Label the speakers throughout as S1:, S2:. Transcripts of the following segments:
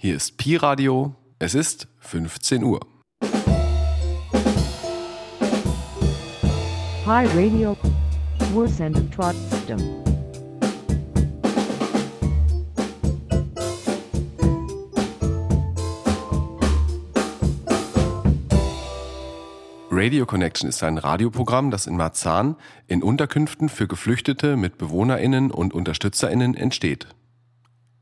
S1: Hier ist Pi Radio. Es ist 15 Uhr.
S2: Pi Radio. Wir senden trotzdem.
S1: Radio Connection ist ein Radioprogramm, das in Marzahn in Unterkünften für Geflüchtete mit BewohnerInnen und UnterstützerInnen entsteht.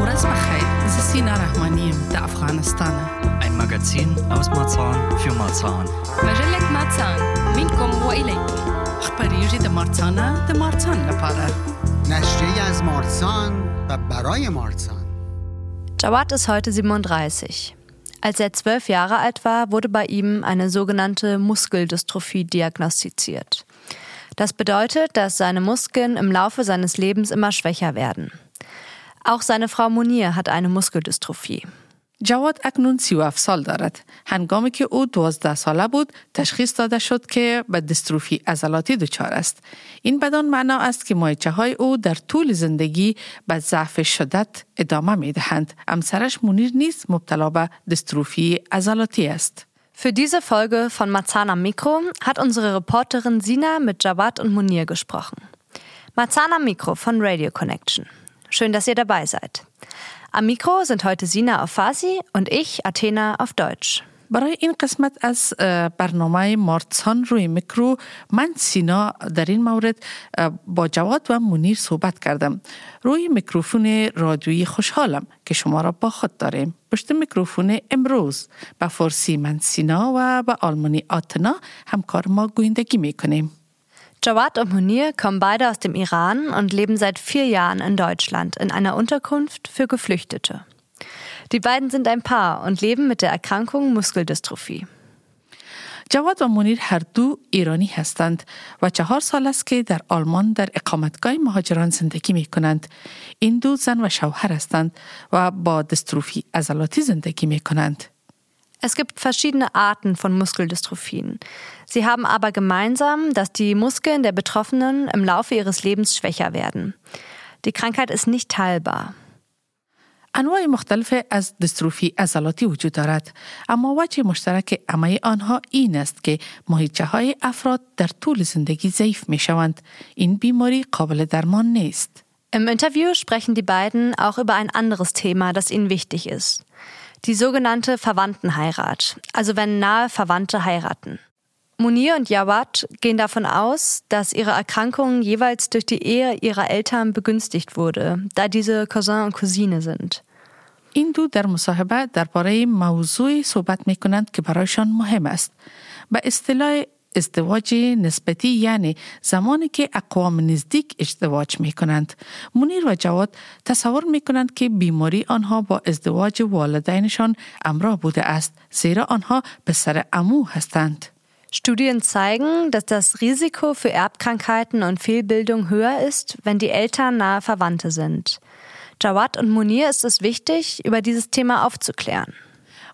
S3: ورز بخیر زسینا رحمانیم در افغانستان
S4: Ein Magazin aus Marzahn für Marzahn.
S5: مجلة ماتسان منكم وإليكم
S3: خبریجی در مارتانا در مارتان لپاره
S6: نشریه از مارسان و برای مارسان
S7: Jawad ist heute 37. Als er zwölf Jahre alt war, wurde bei ihm eine sogenannte Muskeldystrophie diagnostiziert. Das bedeutet, dass seine Muskeln im Laufe seines Lebens immer schwächer werden. Auch seine Frau Munir hat eine Muskeldystrophie.
S3: جواد اکنون 37 سال دارد. هنگامی که او 12 ساله بود تشخیص داده شد که به دستروفی عضلاتی دچار است. این بدان معنا است که مایچه های او در طول زندگی به ضعف شدت ادامه می دهند. همسرش منیر نیز مبتلا به دستروفی عضلاتی است.
S7: Für diese Folge von Marzana Mikro hat unsere Reporterin Sina mit Jawad und Munir gesprochen. Marzana Mikro von Radio Connection. Schön, dass ihr dabei seid. Am Mikro sind heute Sina auf Farsi und ich, Athena, auf Deutsch.
S3: برای این قسمت از برنامه مارتسان روی میکرو من سینا در این مورد با جواد و منیر صحبت کردم روی میکروفون رادیویی خوشحالم که شما را با خود داریم پشت میکروفون امروز به فارسی من سینا و به آلمانی آتنا همکار ما گویندگی می‌کنیم
S7: Jawad und Munir kommen beide aus dem Iran und leben seit vier Jahren in Deutschland in einer Unterkunft für Geflüchtete. Die beiden sind ein Paar und leben mit der Erkrankung Muskeldystrophie.
S3: جواد و منیر هر دو ایرانی هستند و چهار سال است که در آلمان در اقامتگاه مهاجران زندگی می کنند. این دو زن و شوهر هستند و با دستروفی عضلاتی زندگی می کنند.
S7: Es gibt verschiedene Arten von Muskeldystrophien. Sie haben aber gemeinsam, dass die Muskeln der Betroffenen im Laufe ihres Lebens schwächer werden. Die Krankheit ist nicht heilbar.
S3: انواع مختلف از دستروفی عضلاتی وجود دارد اما وجه مشترک همه آنها این است که ماهیچه های افراد در طول زندگی ضعیف می شوند این بیماری قابل درمان نیست
S7: Im Interview sprechen die beiden auch über ein anderes Thema, das ihnen wichtig ist. Die sogenannte Verwandtenheirat, also wenn nahe Verwandte heiraten. Munir und Jawad gehen davon aus, dass ihre Erkrankung jeweils durch die Ehe ihrer Eltern begünstigt wurde, da diese Cousin und Cousine sind.
S3: این دو در مصاحبه درباره موضوعی صحبت می کنند که برایشان مهم است. به اصطلاح ازدواج نسبتی یعنی زمانی که اقوام نزدیک ازدواج می کنند. منیر و جواد تصور می کنند که بیماری آنها با ازدواج والدینشان امراه بوده است زیرا آنها پسر امو هستند.
S7: Studien zeigen, dass das Risiko für Erbkrankheiten und Fehlbildung höher ist, wenn die Eltern nahe Verwandte sind. Jawad und Munir ist es wichtig, über dieses Thema aufzuklären.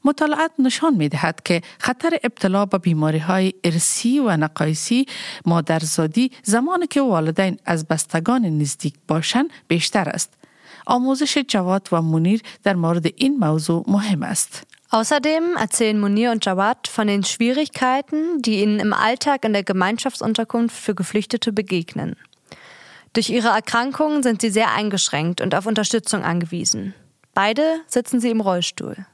S3: مطالعات نشان می دهد که خطر ابتلا به بیماری های ارسی و نقایسی مادرزادی زمانی که والدین از بستگان نزدیک باشند بیشتر است. آموزش جواد و منیر در مورد این موضوع مهم است.
S7: Außerdem erzählen Munir und Jawad von den Schwierigkeiten, die ihnen im Alltag in der Gemeinschaftsunterkunft für Geflüchtete begegnen. Durch ihre Erkrankung sind sie sehr eingeschränkt und auf Unterstützung angewiesen. Beide sitzen sie im Rollstuhl.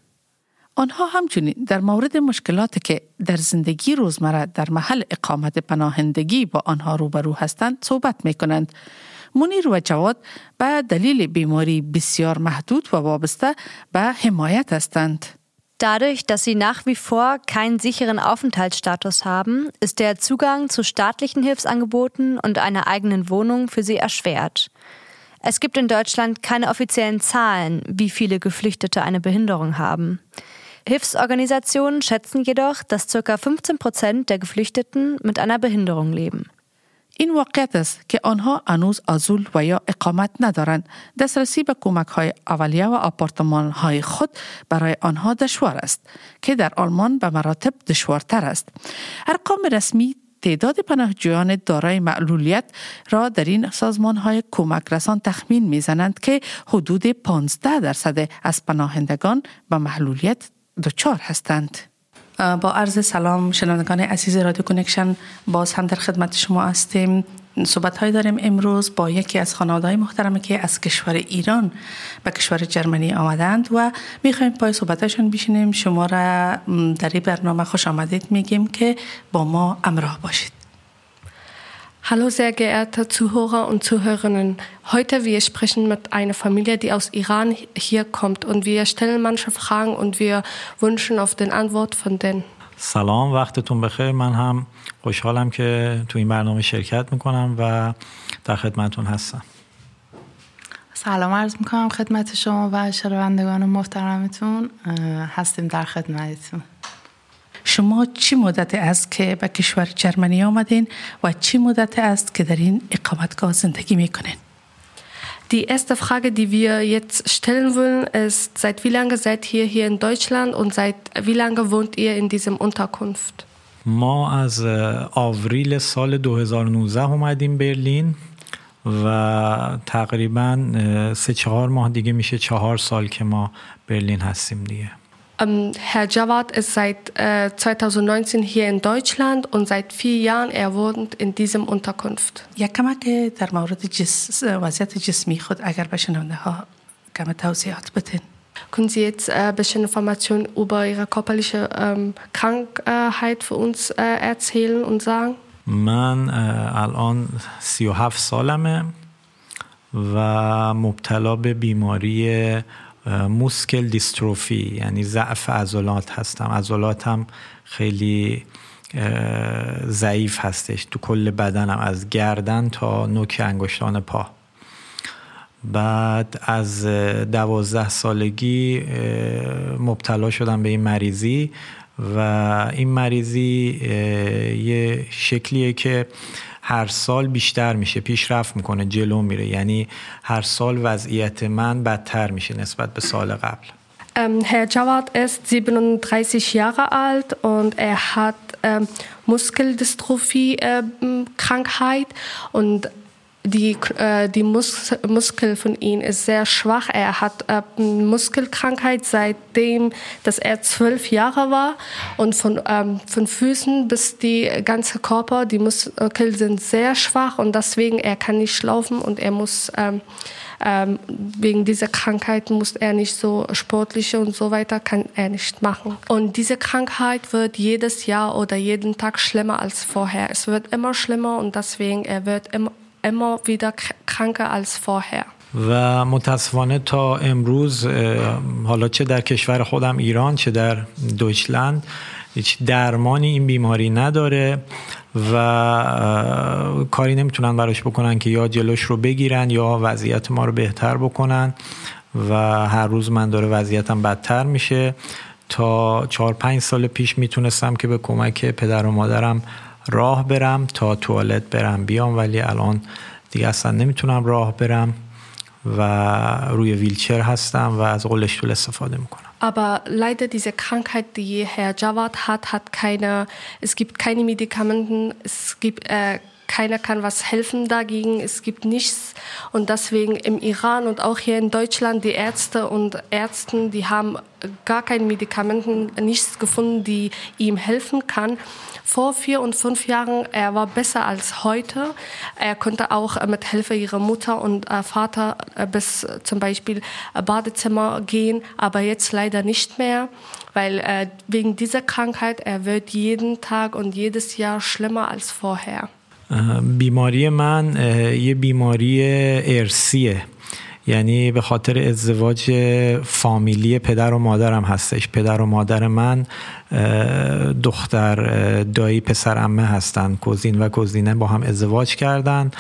S3: آنها همچنین در مورد مشکلاتی که در زندگی روزمره در محل اقامت پناهندگی با آنها روبرو هستند صحبت می کنند. منیر و جواد به دلیل بیماری بسیار محدود و وابسته به حمایت هستند.
S7: Dadurch, dass sie nach wie vor keinen sicheren Aufenthaltsstatus haben, ist der Zugang zu staatlichen Hilfsangeboten und einer eigenen Wohnung für sie erschwert. Es gibt in Deutschland keine offiziellen Zahlen, wie viele Geflüchtete eine Behinderung haben. Hilfsorganisationen schätzen jedoch, dass ca. 15 Prozent der Geflüchteten mit einer Behinderung leben.
S3: این واقعیت است که آنها هنوز ازول و یا اقامت ندارند. دسترسی به کمک های اولیه و آپارتمان های خود برای آنها دشوار است که در آلمان به مراتب دشوارتر است. ارقام رسمی تعداد پناهجویان دارای معلولیت را در این سازمان های کمک رسان تخمین می‌زنند که حدود 15 درصد از پناهندگان به معلولیت دچار هستند. با عرض سلام شنوندگان عزیز رادیو کنکشن باز هم در خدمت شما هستیم. صحبت های داریم امروز با یکی از خانواده های محترمه که از کشور ایران به کشور جرمنی آمدند و می‌خوایم پای صحبتشون بشینیم. شما را در این برنامه خوش آمدید میگیم که با ما امراه باشید.
S8: Hallo sehr geehrte Zuhörer und Zuhörerinnen. Heute wir sprechen mit einer Familie, die aus Iran hier kommt und wir stellen manche Fragen und wir wünschen auf den Antwort von denen.
S9: سلام وقتتون بخیر من هم خوشحالم که تو این برنامه شرکت میکنم و در خدمتون هستم
S10: سلام عرض میکنم خدمت شما و شنوندگان محترمتون هستیم در خدمتتون
S3: شما چی مدت است که به کشور جرمنی آمدین و چی مدت است که در این اقامتگاه زندگی می‌کنین؟
S8: Die erste Frage, die wir jetzt stellen wollen, ist, seit wie lange seid ihr hier in Deutschland und seit wie lange wohnt ihr in diesem Unterkunft?
S9: ما از آوریل سال 2019 اومدیم برلین و تقریبا سه چهار ماه دیگه میشه چهار سال که ما برلین هستیم دیگه
S8: Ähm, Herr Jawad ist seit äh, 2019 hier in Deutschland und seit vier Jahren er wohnt in diesem Unterkunft.
S3: یک کمک در مورد جس... وضعیت جسمی خود اگر به شنونده ها کم توضیحات بدین
S8: Können Sie jetzt äh, ein bisschen Informationen über Ihre körperliche ähm, Krankheit für uns äh, erzählen und sagen?
S9: من الان 37 سالمه و مبتلا به بیماری موسکل دیستروفی یعنی ضعف عضلات هستم. عضلاتم خیلی ضعیف هستش. تو کل بدنم از گردن تا نوک انگشتان پا. بعد از دوازده سالگی مبتلا شدم به این مریضی و این مریضی یه شکلیه که هر سال بیشتر میشه پیشرفت می‌کنه جلو میره. یعنی هر سال وضعیت من بدتر میشه نسبت به سال قبل.
S8: Herr Jawad ist 37 Jahre alt und er hat Muskeldystrophie-Krankheit und die, äh, die Mus Muskel von ihm ist sehr schwach. Er hat äh, Muskelkrankheit seitdem, dass er zwölf Jahre war und von, ähm, von Füßen bis die ganze Körper, die Muskeln sind sehr schwach und deswegen er kann nicht laufen und er muss ähm, ähm, wegen dieser Krankheit muss er nicht so sportliche und so weiter kann er nicht machen. Und diese Krankheit wird jedes Jahr oder jeden Tag schlimmer als vorher. Es wird immer schlimmer und deswegen er wird immer immer wieder kranker als vorher.
S9: و متاسفانه تا امروز حالا چه در کشور خودم ایران چه در دویچلند هیچ درمانی این بیماری نداره و کاری نمی‌تونن براش بکنن که یا جلوش رو بگیرن یا وضعیت ما رو بهتر بکنن و هر روز من داره وضعیتم بدتر میشه تا چهار پنج سال پیش می‌تونستم که به کمک پدر و مادرم راه برم تا توالت برم. بیام ولی الان دیگه اصلا نمی‌تونم راه برم و روی ویلچر هستم و از قلشتول استفاده می‌کنم.
S8: Aber leider diese Krankheit, die Herr Jawad hat, hat keine, es gibt keine Medikamenten, es gibt äh, keiner kann was helfen dagegen, es gibt nichts. Und deswegen im Iran und auch hier in Deutschland, die Ärzte und Ärzte, die haben gar keine Medikamenten, nichts gefunden, die ihm helfen kann. Vor vier und fünf Jahren, er war besser als heute. Er konnte auch mit Hilfe ihrer Mutter und Vater bis zum Beispiel Badezimmer gehen, aber jetzt leider nicht mehr, weil wegen dieser Krankheit, er wird jeden Tag und jedes Jahr schlimmer als vorher.
S9: بیماری من یه بیماری ارسیه یعنی به خاطر ازدواج فامیلی پدر و مادرم هستش. پدر و مادر من دختر دایی پسر امه هستن. کوزین و کوزینه با هم ازدواج کردن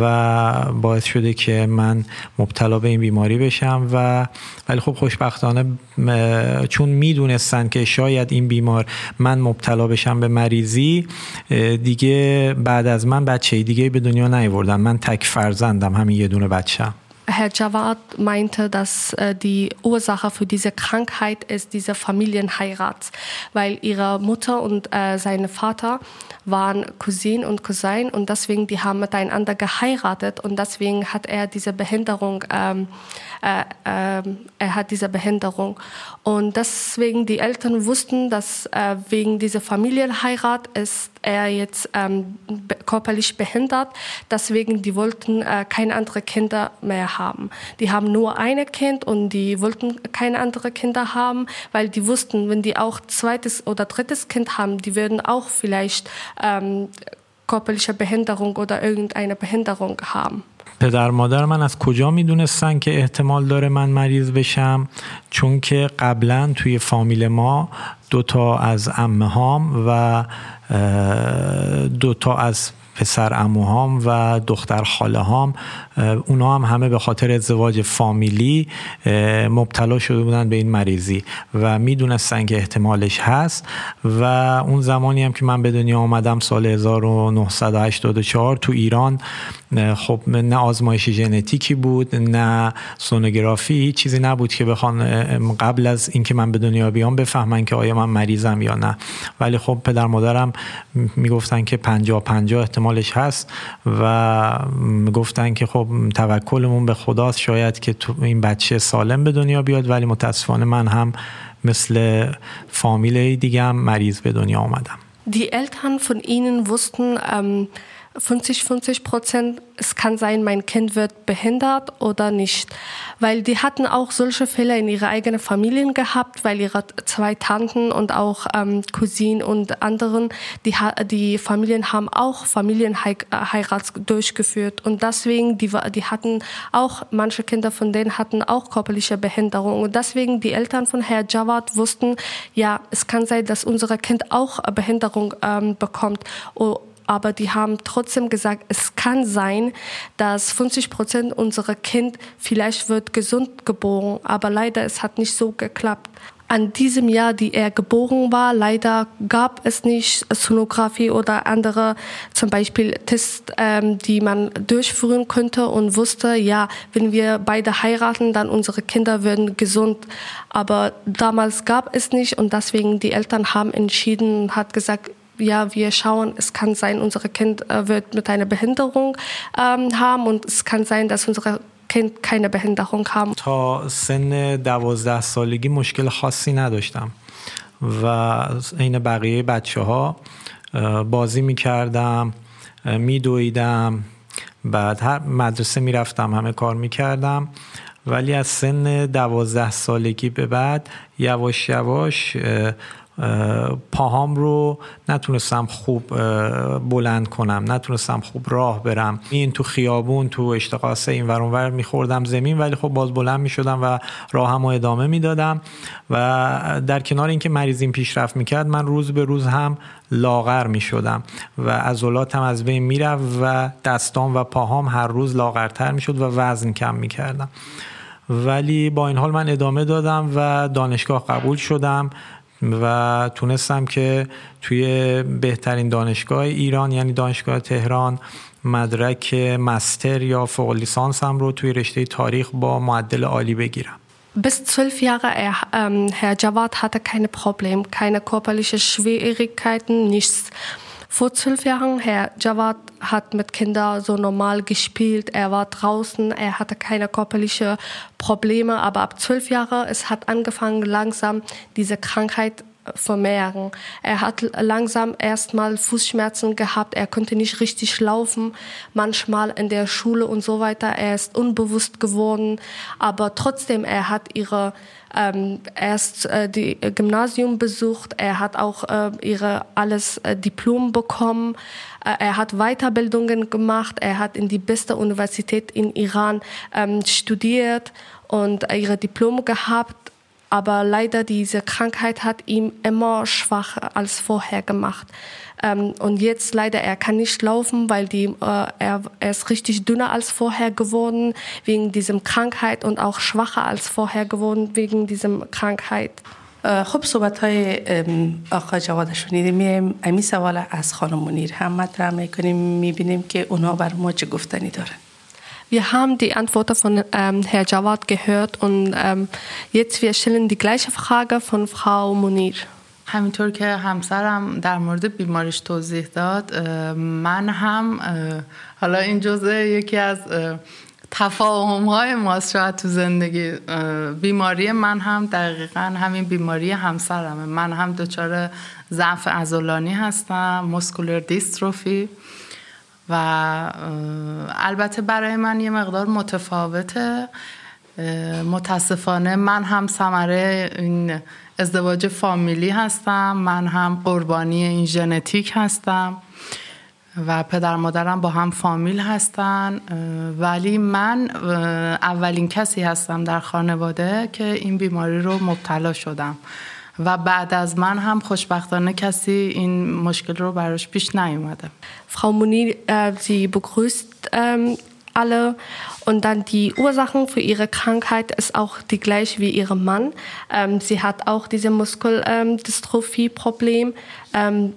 S9: و باعث شده که من مبتلا به این بیماری بشم و ولی خب خوشبختانه چون می‌دونستن که شاید این بیمار من مبتلا بشم به مریضی دیگه بعد از من بچه دیگه به دنیا نیوردن من تک فرزندم همین یه دونه بچم
S8: Herr Jawad meinte, dass äh, die Ursache für diese Krankheit ist diese Familienheirat, weil ihre Mutter und äh, sein Vater waren Cousin und Cousin und deswegen die haben miteinander geheiratet und deswegen hat er diese Behinderung ähm, äh, äh, er hat diese Behinderung. Und deswegen die Eltern wussten, dass äh, wegen dieser Familienheirat ist er jetzt ähm, körperlich behindert. Deswegen die wollten äh, keine anderen Kinder mehr haben. Die haben nur ein Kind und die wollten keine anderen Kinder haben, weil die wussten, wenn die auch zweites oder drittes Kind haben, die würden auch vielleicht ähm, körperliche Behinderung oder irgendeine Behinderung haben.
S9: پدر مادر من از کجا میدونستن که احتمال داره من مریض بشم چون که قبلا توی فامیل ما دوتا از امه هام و دوتا از پسر اموهام و دختر خاله هام اونا هم همه به خاطر ازدواج فامیلی مبتلا شده بودن به این مریضی و می‌دونستن که احتمالش هست و اون زمانی هم که من به دنیا آمدم سال 1984 تو ایران خب نه آزمایش ژنتیکی بود نه سونوگرافی چیزی نبود که بخوان قبل از اینکه من به دنیا بیام بفهمن که آیا من مریضم یا نه. ولی خب پدر مادرم می‌گفتن که 50 50 احتمالش هست و گفتن که خب توکلمون به خداست شاید که تو این بچه سالم به دنیا بیاد ولی متاسفانه من هم مثل فامیل دیگه هم مریض به دنیا آمدم.
S8: Die Eltern von ihnen wussten, ähm, 50, 50 Prozent, es kann sein, mein Kind wird behindert oder nicht. Weil die hatten auch solche Fälle in ihre eigenen Familien gehabt, weil ihre zwei Tanten und auch ähm, Cousinen und anderen, die, die Familien haben auch Familienheirat durchgeführt. Und deswegen, die, die hatten auch, manche Kinder von denen hatten auch körperliche Behinderung. Und deswegen, die Eltern von Herr Jawad wussten, ja, es kann sein, dass unser Kind auch Behinderung ähm, bekommt aber die haben trotzdem gesagt, es kann sein, dass 50 Prozent unserer Kind vielleicht wird gesund geboren, aber leider es hat nicht so geklappt. An diesem Jahr, die er geboren war, leider gab es nicht Sonographie oder andere, zum Beispiel Tests, ähm, die man durchführen könnte und wusste, ja, wenn wir beide heiraten, dann unsere Kinder werden gesund. Aber damals gab es nicht und deswegen die Eltern haben entschieden und hat gesagt, ja, wir schauen, es kann sein, unser Kind äh, wird mit einer Behinderung ähm, haben und es kann sein, dass unsere Kind keine Behinderung haben.
S9: تا سن دوازده سالگی مشکل خاصی نداشتم و عین بقیه بچه ها بازی می کردم می دویدم بعد هر مدرسه می رفتم همه کار می کردم ولی از سن دوازده سالگی به بعد یواش یواش پاهام رو نتونستم خوب بلند کنم نتونستم خوب راه برم. این تو خیابون تو اشتقاسه این ور میخوردم زمین ولی خب باز بلند می‌شدم و راهم رو ادامه می‌دادم. و در کنار اینکه مریضیم پیشرفت می‌کرد من روز به روز هم لاغر می‌شدم و عضلاتم از بین می‌رفت و دستام و پاهام هر روز لاغرتر می‌شد و وزن کم می‌کردم. ولی با این حال من ادامه دادم و دانشگاه قبول شدم. و تونستم که توی بهترین دانشگاه ایران یعنی دانشگاه تهران مدرک مستر یا فوق لیسانسم رو توی رشته تاریخ با معدل عالی بگیرم
S8: bis 12 Jahre er, ähm, Herr Jawad hatte keine Problem, keine körperliche Schwierigkeiten, nichts. Vor zwölf Jahren, Herr Jawad hat mit Kindern so normal gespielt, er war draußen, er hatte keine körperlichen Probleme, aber ab zwölf Jahren, es hat angefangen langsam diese Krankheit vermehren. Er hat langsam erstmal Fußschmerzen gehabt, er konnte nicht richtig laufen, manchmal in der Schule und so weiter. Er ist unbewusst geworden, aber trotzdem, er hat ihre ähm, erst äh, die Gymnasium besucht, er hat auch äh, ihre alles äh, Diplom bekommen, äh, er hat Weiterbildungen gemacht, er hat in die beste Universität in Iran ähm, studiert und ihre Diplome gehabt. Aber leider diese Krankheit hat ihn immer schwacher als vorher gemacht. Ähm, und jetzt leider, er kann nicht laufen, weil die, äh, er, er ist richtig dünner als vorher geworden wegen diesem Krankheit und auch schwacher als vorher geworden wegen diesem Krankheit.
S11: خب صحبت های آقا جواد شنیدیم میایم امی سوال از خانم منیر هم مطرح میکنیم میبینیم که اونا بر ما چه گفتنی دارن
S8: Wir haben die Antworten von ähm, Herr Jawad gehört und ähm, jetzt wir stellen die gleiche Frage von Frau Munir.
S10: همینطور که همسرم در مورد بیماریش توضیح داد من هم حالا این جزء یکی از تفاهم های ماست. شاید تو زندگی بیماری من هم دقیقا همین بیماری همسرمه. من هم دچار ضعف عضلانی هستم مسکولر دیستروفی و البته برای من یه مقدار متفاوته. متاسفانه من هم ثمره این ازدواج فامیلی هستم. من هم قربانی این ژنتیک هستم و پدر مادرم با هم فامیل هستن. ولی من اولین کسی هستم در خانواده که این بیماری رو مبتلا شدم. و بعد از من هم خوشبختانه کسی این مشکل رو براش پیش نیومده.
S8: Munir, äh, sie alle und dann die Ursachen für ihre Krankheit ist auch die gleiche wie ihrem Mann. Ähm, sie hat auch diese Muskeldystrophie-Problem. Ähm,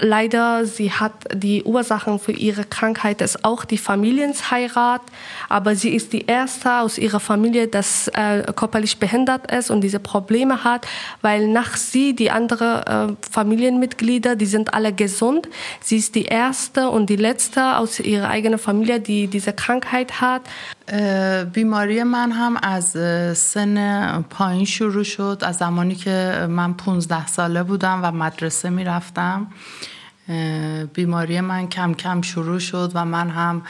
S8: leider, sie hat die Ursachen für ihre Krankheit ist auch die Familienheirat, aber sie ist die erste aus ihrer Familie, das äh, körperlich behindert ist und diese Probleme hat, weil nach sie die anderen äh, Familienmitglieder, die sind alle gesund. Sie ist die erste und die letzte aus ihrer eigenen Familie, die diese Krankheit hat.
S10: بیماری من هم از سن پایین شروع شد از زمانی که من 15 ساله بودم و مدرسه می‌رفتم. بیماری من کم کم شروع شد و من هم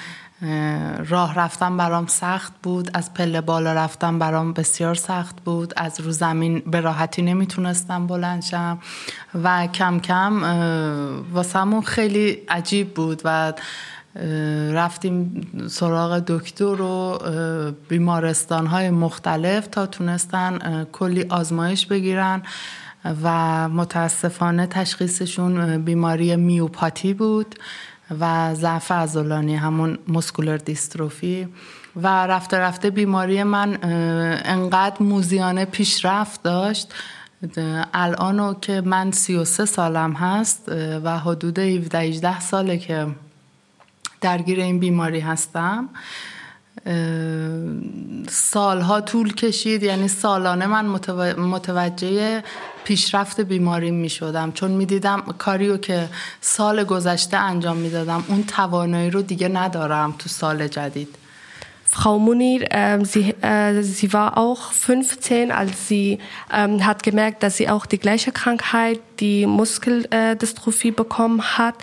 S10: راه رفتن برام سخت بود از پله بالا رفتن برام بسیار سخت بود از رو زمین به راحتی نمی‌تونستم بلند شم و کم کم واسمون خیلی عجیب بود و رفتیم سراغ دکتر و بیمارستان های مختلف تا تونستن کلی آزمایش بگیرن و متاسفانه تشخیصشون بیماری میوپاتی بود و ضعف عضلانی همون مسکولر دیستروفی و رفته رفته بیماری من انقدر موزیانه پیشرفت داشت. الان که من 33 سالم هست و حدود 17 ساله که درگیر این بیماری هستم. سالها طول کشید یعنی سالانه من متوجه پیشرفت بیماری می شدم چون می دیدم کاریو که سال گذشته انجام می دادم اون توانایی رو دیگه ندارم تو سال جدید.
S8: Frau Munir, äh, sie, äh, sie war auch 15, als sie ähm, hat gemerkt, dass sie auch die gleiche Krankheit, die Muskeldystrophie bekommen hat.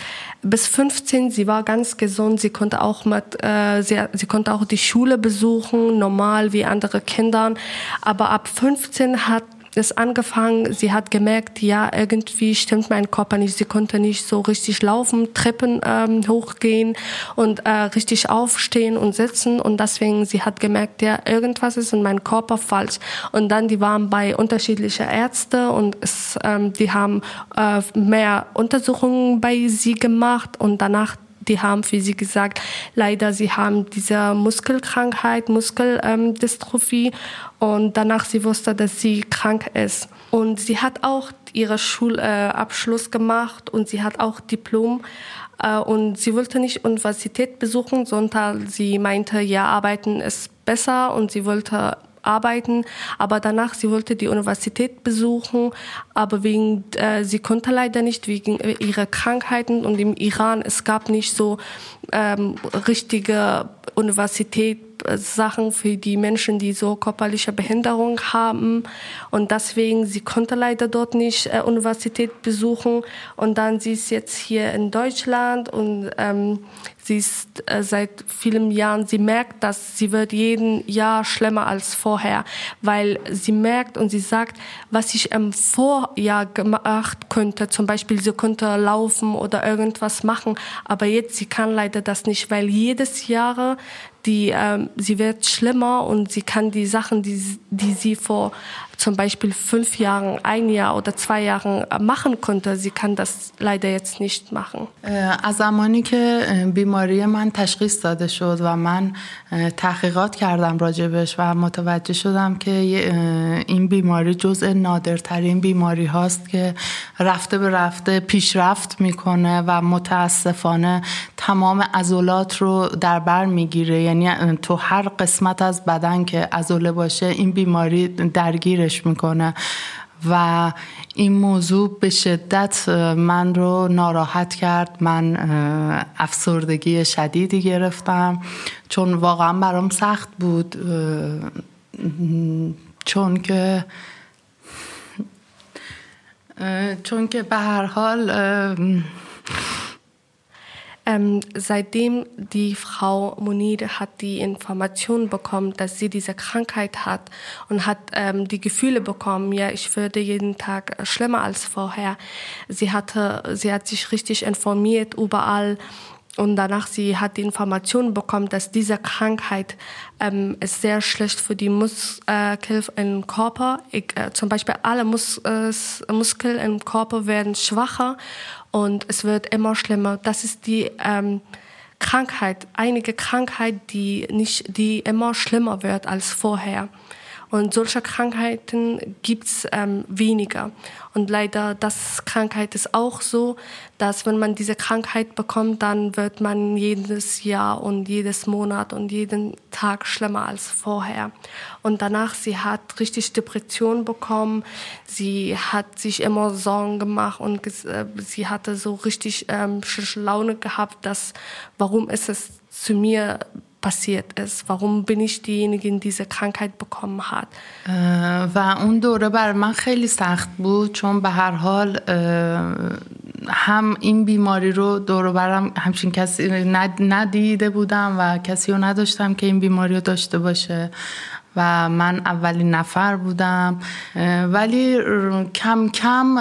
S8: Bis 15, sie war ganz gesund, sie konnte auch mit, äh, sie, sie konnte auch die Schule besuchen, normal wie andere Kinder. Aber ab 15 hat es angefangen, sie hat gemerkt, ja, irgendwie stimmt mein Körper nicht. Sie konnte nicht so richtig laufen, Treppen ähm, hochgehen und äh, richtig aufstehen und sitzen. Und deswegen, sie hat gemerkt, ja, irgendwas ist in meinem Körper falsch. Und dann, die waren bei unterschiedlichen Ärzten und es, ähm, die haben äh, mehr Untersuchungen bei sie gemacht und danach die haben für sie gesagt, leider sie haben diese Muskelkrankheit, Muskeldystrophie und danach sie wusste, dass sie krank ist. Und sie hat auch ihren Schulabschluss gemacht und sie hat auch Diplom. Äh, und sie wollte nicht Universität besuchen, sondern sie meinte, ja, arbeiten ist besser und sie wollte arbeiten, aber danach sie wollte die Universität besuchen, aber wegen äh, sie konnte leider nicht wegen ihrer Krankheiten. Und im Iran es gab nicht so ähm, richtige Universität Sachen für die Menschen, die so körperliche Behinderung haben. Und deswegen sie konnte leider dort nicht äh, Universität besuchen. Und dann sie ist jetzt hier in Deutschland und ähm, sie ist äh, seit vielen Jahren, sie merkt, dass sie wird jeden Jahr schlimmer als vorher, weil sie merkt und sie sagt, was ich im Vorjahr gemacht könnte, zum Beispiel sie könnte laufen oder irgendwas machen, aber jetzt sie kann leider das nicht, weil jedes Jahr die ähm, sie wird schlimmer und sie kann die Sachen, die, die sie vor zum Beispiel fünf Jahren, ein Jahr oder zwei Jahren machen konnte, sie kann das leider jetzt nicht machen.
S10: از زمانی که بیماری من تشخیص داده شد و من تحقیقات کردم راجبش و متوجه شدم که این بیماری جزء نادرترین بیماری هاست که رفته به رفته پیشرفت می‌کنه و متاسفانه تمام عضلات رو در بر می‌گیره یعنی تو هر قسمت از بدن که عضله باشه این بیماری درگیرش می‌کنه. و این موضوع به شدت من رو ناراحت کرد. من افسردگی شدیدی گرفتم. چون واقعا برام سخت بود چون که چون که به هر حال
S8: Ähm, seitdem die Frau Munir hat die Information bekommen, dass sie diese Krankheit hat und hat ähm, die Gefühle bekommen, ja, ich würde jeden Tag schlimmer als vorher. Sie hatte, sie hat sich richtig informiert überall und danach sie hat die Information bekommen, dass diese Krankheit ähm, ist sehr schlecht für die Muskeln im Körper. Ich, äh, zum Beispiel alle Mus äh, Muskeln im Körper werden schwacher und es wird immer schlimmer. Das ist die ähm, Krankheit, einige Krankheit, die nicht, die immer schlimmer wird als vorher. Und solche Krankheiten gibt's ähm, weniger. Und leider, das Krankheit ist auch so, dass wenn man diese Krankheit bekommt, dann wird man jedes Jahr und jedes Monat und jeden Tag schlimmer als vorher. Und danach, sie hat richtig Depression bekommen. Sie hat sich immer Sorgen gemacht und äh, sie hatte so richtig ähm, Laune gehabt, dass, warum ist es zu mir passiert ist? Warum bin ich diejenige die diese Krankheit bekommen hat?
S10: و اون دوره بر من خیلی سخت بود چون به هر حال هم این بیماری رو دور برم همچین کسی ندیده بودم و کسی رو نداشتم که این بیماری رو داشته باشه. و من اولین نفر بودم. ولی کم کم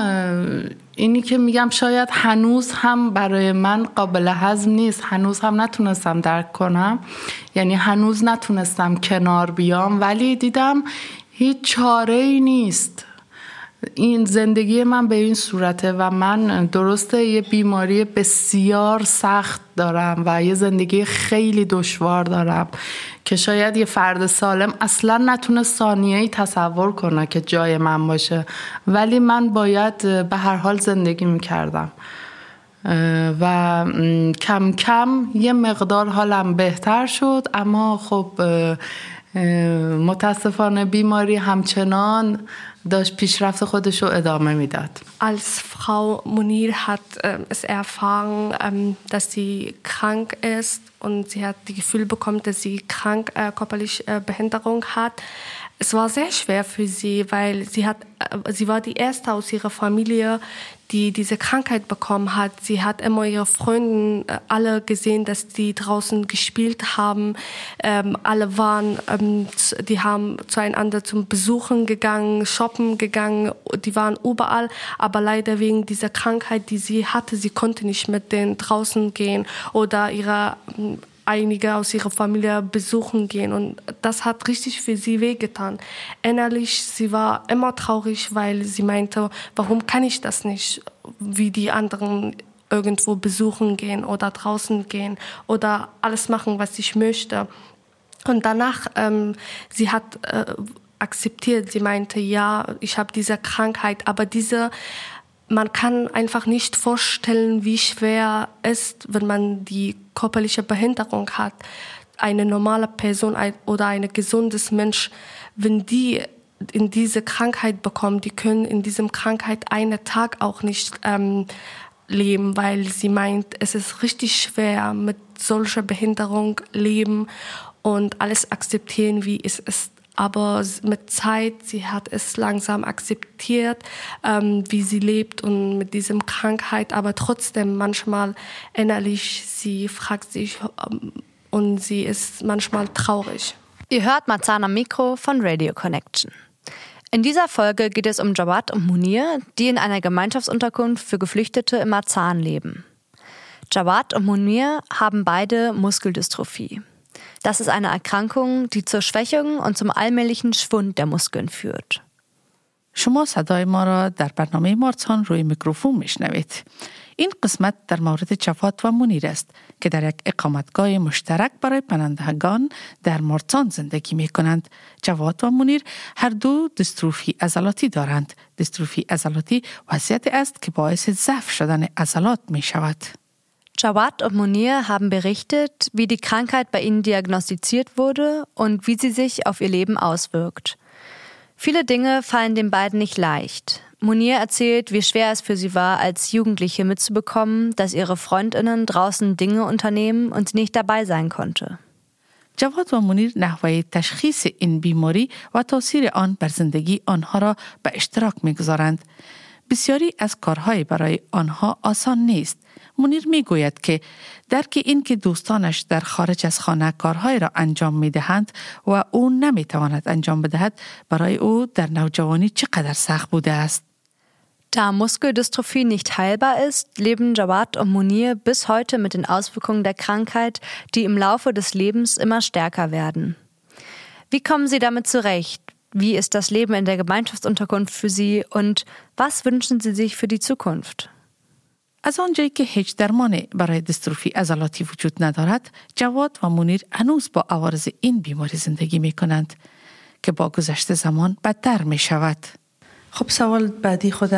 S10: اینی که میگم شاید هنوز هم برای من قابل هضم نیست. هنوز هم نتونستم درک کنم. یعنی هنوز نتونستم کنار بیام. ولی دیدم هیچ چاره ای نیست. این زندگی من به این صورته و من درسته یه بیماری بسیار سخت دارم و یه زندگی خیلی دشوار دارم. که شاید یه فرد سالم اصلا نتونه ثانیه ای تصور کنه که جای من باشه. ولی من باید به هر حال زندگی می‌کردم. و کم کم یه مقدار حالم بهتر شد. اما خب متاسفانه بیماری همچنان داشت پیشرفت خودش رو ادامه میداد.
S8: Als Frau Munir hat äh, es erfahren, ähm, dass sie krank ist und sie hat die Gefühl bekommen, dass sie krank äh, körperliche äh, Behinderung hat. Es war sehr schwer für sie, weil sie hat, äh, sie war die erste aus ihrer Familie, die diese Krankheit bekommen hat. Sie hat immer ihre Freunde äh, alle gesehen, dass die draußen gespielt haben. Ähm, alle waren, ähm, die haben zueinander zum Besuchen gegangen, shoppen gegangen. Die waren überall. Aber leider wegen dieser Krankheit, die sie hatte, sie konnte nicht mit denen draußen gehen oder ihre einige aus ihrer Familie besuchen gehen und das hat richtig für sie wehgetan. Innerlich, sie war immer traurig, weil sie meinte, warum kann ich das nicht, wie die anderen irgendwo besuchen gehen oder draußen gehen oder alles machen, was ich möchte. Und danach, ähm, sie hat äh, akzeptiert, sie meinte, ja, ich habe diese Krankheit, aber diese man kann einfach nicht vorstellen, wie schwer es ist, wenn man die körperliche Behinderung hat. Eine normale Person oder ein gesundes Mensch, wenn die in diese Krankheit bekommen, die können in diesem Krankheit einen Tag auch nicht ähm, leben, weil sie meint, es ist richtig schwer mit solcher Behinderung leben und alles akzeptieren, wie es ist. Aber mit Zeit, sie hat es langsam akzeptiert, ähm, wie sie lebt und mit diesem Krankheit. Aber trotzdem manchmal innerlich, sie fragt sich ähm, und sie ist manchmal traurig.
S7: Ihr hört Marzahn am Mikro von Radio Connection. In dieser Folge geht es um Jawad und Munir, die in einer Gemeinschaftsunterkunft für Geflüchtete im Marzahn leben. Jawad und Munir haben beide Muskeldystrophie. Das ist eine Erkrankung, die zur Schwächung und zum allmählichen Schwund der Muskeln führt.
S3: شما صدای ما را در برنامه مارتان روی میکروفون میشنوید. این قسمت در مورد جواد و منیر است که در یک اقامتگاه مشترک برای پناهندگان در مارتان زندگی می کنند. جواد و منیر هر دو دستروفی عضلاتی دارند. دستروفی عضلاتی وضعیت است که باعث ضعف شدن عضلات می شود.
S7: Jawad und Munir haben berichtet, wie die Krankheit bei ihnen diagnostiziert wurde und wie sie sich auf ihr Leben auswirkt. Viele Dinge fallen den beiden nicht leicht. Munir erzählt, wie schwer es für sie war, als Jugendliche mitzubekommen, dass ihre Freundinnen draußen Dinge unternehmen und sie nicht dabei sein konnte.
S3: جواد و منیر نحوه تشخیص این بیماری و تاثیر آن بر زندگی آنها را به اشتراک میگذارند. بسیاری از کارهای برای آنها آسان نیست. منیر می گوید که درک این که دوستانش در خارج از خانه کارهای را انجام می دهند و او نمی تواند انجام بدهد برای او در نوجوانی چقدر سخت بوده است.
S7: Da Muskeldystrophie nicht heilbar ist, leben Jawad und Munir bis heute mit den Auswirkungen der Krankheit, die im Laufe des Lebens immer stärker werden. Wie kommen Sie damit zurecht? Wie ist das Leben in der Gemeinschaftsunterkunft für Sie und was wünschen Sie sich für die Zukunft?
S3: از آنجایی که هیچ درمانی برای دستروفی عضلاتی وجود ندارد، جواد و منیر هنوز با عوارض این بیماری زندگی می کنند که با گذشت زمان بدتر می شود.
S11: خب سوال بعدی خود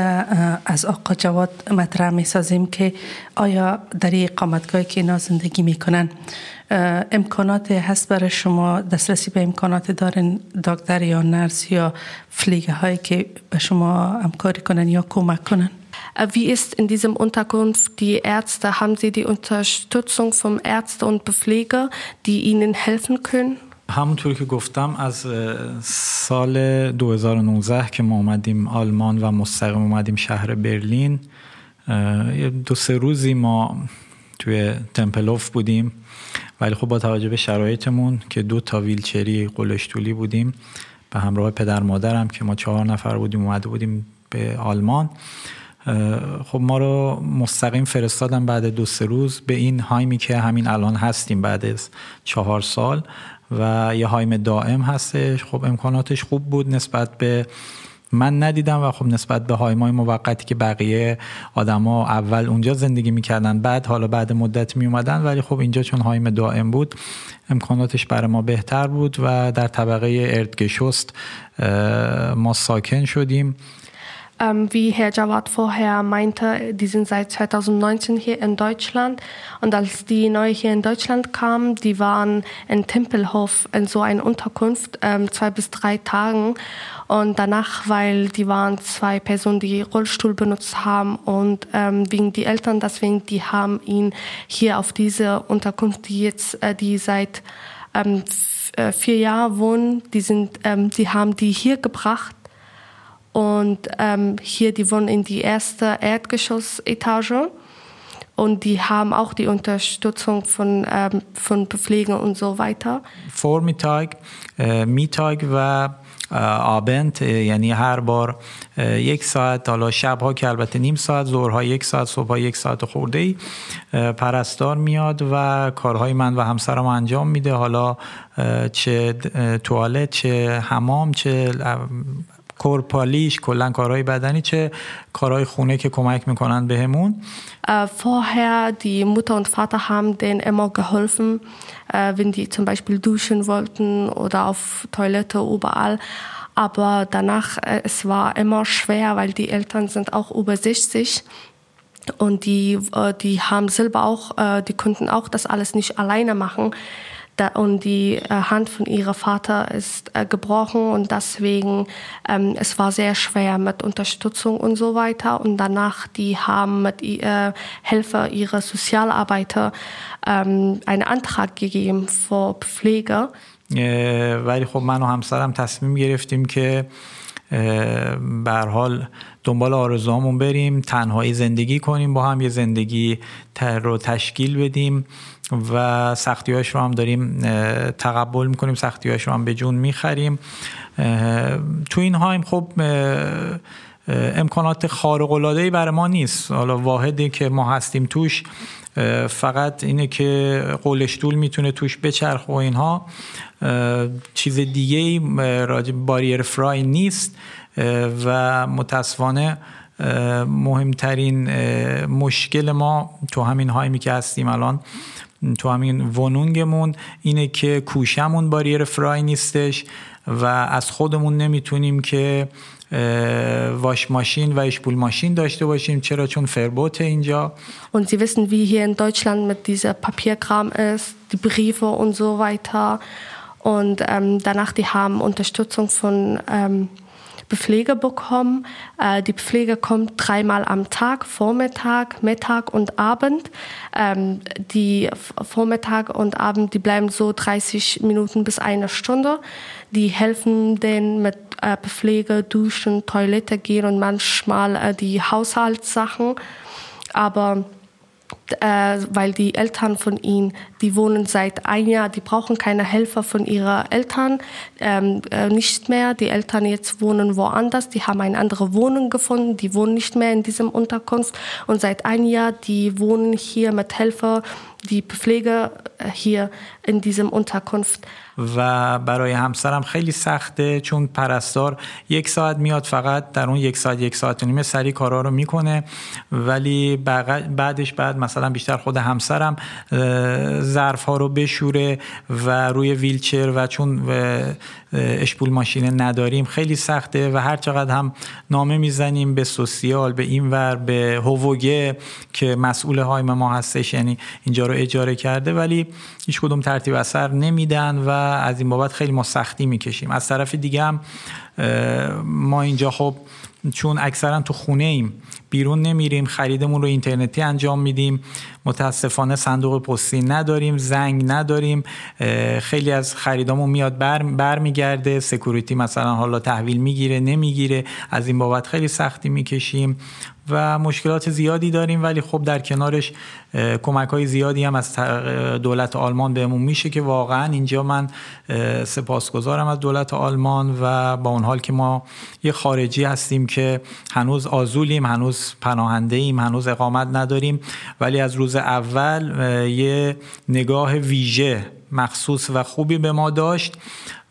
S11: از آقا جواد مطرح می سازیم که آیا در این اقامتگاهی که اینا زندگی می کنن امکانات هست برای شما دسترسی به امکانات دارن دکتر یا نرس یا فلیگه هایی که به شما همکاری کنن یا کمک کنن
S8: Wie ist in diesem Unterkunft die Ärzte? Haben Sie die Unterstützung vom Ärzte und Bepfleger, die Ihnen helfen können?
S9: همونطور که گفتم از سال 2019 که ما اومدیم آلمان و مستقیم اومدیم شهر برلین دو سه روزی ما توی تمپلوف بودیم ولی خب با توجه به شرایطمون که دو تا ویلچری قلشتولی بودیم به همراه پدر مادرم که ما چهار نفر بودیم اومده بودیم به آلمان خب ما رو مستقیم فرستادن بعد دو سه روز به این هایمی که همین الان هستیم بعد از چهار سال و یه هایم دائم هستش. خب امکاناتش خوب بود نسبت به من ندیدم و خب نسبت به هایمای موقتی که بقیه آدما اول اونجا زندگی می‌کردن بعد حالا بعد مدت می اومدن ولی خب اینجا چون هایم دائم بود امکاناتش برای ما بهتر بود و در طبقه اردگشست ما ساکن شدیم.
S8: Ähm, wie Herr Jawad vorher meinte, die sind seit 2019 hier in Deutschland. Und als die neu hier in Deutschland kamen, die waren in Tempelhof in so einer Unterkunft, ähm, zwei bis drei Tagen. Und danach, weil die waren zwei Personen, die Rollstuhl benutzt haben und ähm, wegen die Eltern, deswegen, die haben ihn hier auf diese Unterkunft, die jetzt, äh, die seit ähm, äh, vier Jahren wohnen, die sind, ähm, die haben die hier gebracht und ähm, hier, die wohnen in die erste Erdgeschossetage. Und die haben auch die Unterstützung von, ähm, von Bepflegung und so weiter.
S9: Vormittag, äh, Mittag و آبنت یعنی هر بار یک ساعت حالا شبها که البته نیم ساعت ظهرها یک ساعت صبحها یک ساعت خورده ای پرستار میاد و کارهای من و همسرم انجام میده حالا چه توالت چه حمام چه کورپالیش کلا کارهای بدنی چه کارهای خونه که کمک میکنن بهمون
S8: Uh, vorher, die Mutter und Vater haben denen immer geholfen, uh, wenn die zum Beispiel duschen wollten oder auf Toilette, überall. Aber danach, uh, es war immer schwer, weil die Eltern sind auch über 60 und die, die haben selber auch, die konnten auch das alles nicht alleine machen. da, und die äh, Hand von ihrem Vater ist äh, gebrochen und deswegen ähm, es war sehr schwer mit Unterstützung und so weiter und danach die haben mit äh, Helfer ihrer Sozialarbeiter ähm, einen Antrag gegeben für Pflege.
S9: ولی خب من و همسرم تصمیم گرفتیم که به حال دنبال آرزوهامون بریم تنهایی زندگی کنیم با هم یه زندگی رو تشکیل بدیم و سختیاش رو هم داریم تقبل می‌کنیم سختیاش رو هم به جون می‌خریم. تو این هایم خب امکانات خارق العاده ما نیست. حالا واحدی که ما هستیم توش فقط اینه که قولشتول می‌تونه توش بچرخ و اینها. چیز دیگه ای باریر فرای نیست. و متاسفانه مهمترین مشکل ما تو همین هایمی که هستیم الان تو همین ونونگمون اینه که کوشمون باریر فرای نیستش و از خودمون نمیتونیم که واش ماشین و اشپول ماشین داشته باشیم چرا چون فربوت اینجا
S8: Und Sie wissen, wie hier in Deutschland mit dieser Papierkram ist, die Briefe und so weiter. Und ähm, danach, die haben Unterstützung von ähm, Pflege bekommen. Äh, die Pflege kommt dreimal am Tag, Vormittag, Mittag und Abend. Ähm, die Vormittag und Abend, die bleiben so 30 Minuten bis eine Stunde. Die helfen denen mit äh, Pflege, Duschen, Toilette gehen und manchmal äh, die Haushaltssachen. Aber weil die Eltern von ihnen, die wohnen seit ein Jahr, die brauchen keine Helfer von ihren Eltern, ähm, äh, nicht mehr. Die Eltern jetzt wohnen woanders, die haben eine andere Wohnung gefunden, die wohnen nicht mehr in diesem Unterkunft und seit ein Jahr, die wohnen hier mit Helfer, die Pflege äh, hier in diesem Unterkunft.
S9: و برای همسرم خیلی سخته چون پرستار یک ساعت میاد فقط در اون یک ساعت یک ساعت و نیمه سری کارا رو می‌کنه. ولی بعدش بعد مثلا بیشتر خود همسرم ظرف ها رو بشوره و روی ویلچر و چون اشپول ماشین نداریم. خیلی سخته و هر چقدر هم نامه می‌زنیم به سوسیال به اینور به هووگه که مسئول های ما هستش یعنی اینجا رو اجاره کرده ولی هیچ کدوم ترتیب اثر نمیدن و از این بابت خیلی ما سختی می‌کشیم. از طرف دیگه هم ما اینجا خب چون اکثرا تو خونه ایم بیرون نمیریم خریدمون رو اینترنتی انجام میدیم. متاسفانه صندوق پستی نداریم زنگ نداریم. خیلی از خریدامون میاد بر, بر میگرده سکوریتی مثلا حالا تحویل می‌گیره نمی‌گیره. از این بابت خیلی سختی می‌کشیم. و مشکلات زیادی داریم ولی خب در کنارش کمک های زیادی هم از دولت آلمان بهمون میشه که واقعا اینجا من سپاسگزارم از دولت آلمان و با اون حال که ما یه خارجی هستیم که هنوز آزولیم هنوز پناهنده ایم هنوز اقامت نداریم ولی از روز اول یه نگاه ویژه مخصوص و خوبی به ما داشت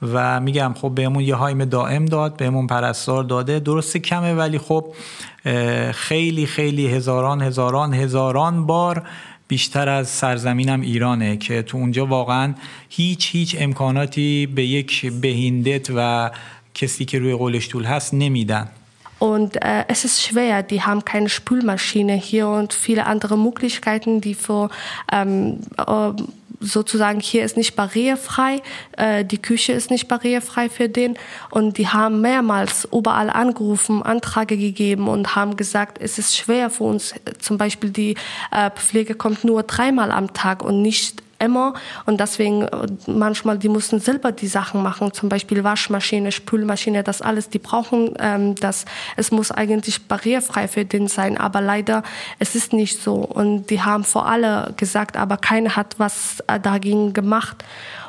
S9: و میگم خب بهمون یه هایم دائم داد بهمون پرستار داده. درسته کمه ولی خب خیلی خیلی هزاران هزاران هزاران بار بیشتر از سرزمینم ایرانه که تو اونجا واقعا هیچ هیچ امکاناتی به یک بهیندت و کسی که روی قولشتول هست نمیدن.
S8: Und äh, es ist schwer, die haben keine Spülmaschine hier und viele andere Möglichkeiten, die für ähm, äh, sozusagen hier ist nicht barrierefrei, äh, die Küche ist nicht barrierefrei für den. Und die haben mehrmals überall angerufen, Anträge gegeben und haben gesagt, es ist schwer für uns, zum Beispiel die äh, Pflege kommt nur dreimal am Tag und nicht immer und deswegen äh, manchmal die mussten selber die Sachen machen, zum Beispiel Waschmaschine, Spülmaschine, das alles, die brauchen ähm, das. Es muss eigentlich barrierefrei für den sein, aber leider es ist nicht so und die haben vor alle gesagt, aber keiner hat was äh, dagegen gemacht.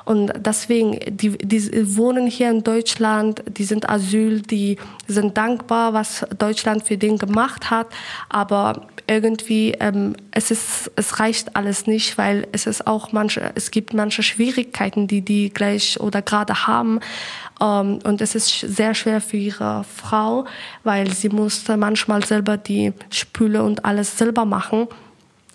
S8: Und deswegen, die, die wohnen hier in Deutschland, die sind Asyl, die sind dankbar, was Deutschland für den gemacht hat. Aber irgendwie, ähm, es, ist, es reicht alles nicht, weil es ist auch manche, es gibt manche Schwierigkeiten, die die gleich oder gerade haben. Ähm, und es ist sehr schwer für ihre Frau, weil sie musste manchmal selber die Spüle und alles selber machen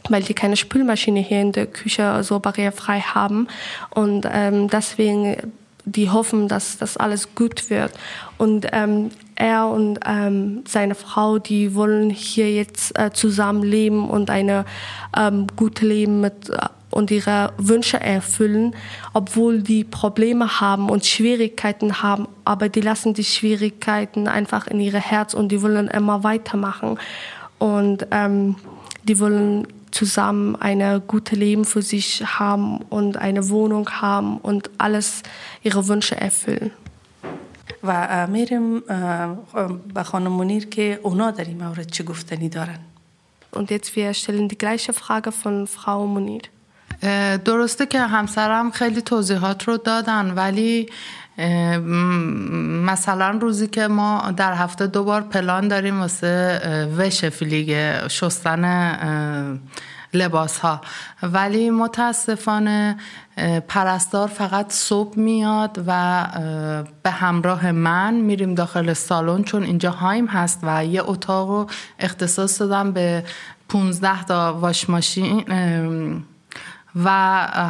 S8: weil die keine Spülmaschine hier in der Küche so barrierefrei haben. Und ähm, deswegen, die hoffen, dass das alles gut wird. Und ähm, er und ähm, seine Frau, die wollen hier jetzt äh, zusammen leben und eine ähm, gute Leben mit und ihre Wünsche erfüllen, obwohl die Probleme haben und Schwierigkeiten haben, aber die lassen die Schwierigkeiten einfach in ihr Herz und die wollen immer weitermachen und ähm, die wollen zusammen eine gute Leben für sich haben und eine Wohnung haben und alles ihre Wünsche erfüllen.
S11: و میریم به خانم منیر که اونا در این مورد چه گفتنی دارن
S8: Und jetzt wir stellen die gleiche Frage von Frau Munir.
S10: درسته که همسرم خیلی توضیحات رو دادن ولی مثلا روزی که ما در هفته دو بار پلان داریم واسه وش فلیگ شستن لباس ها ولی متاسفانه پرستار فقط صبح میاد و به همراه من میریم داخل سالن چون اینجا هایم هست و یه اتاق رو اختصاص دادم به 15 تا واش ماشین و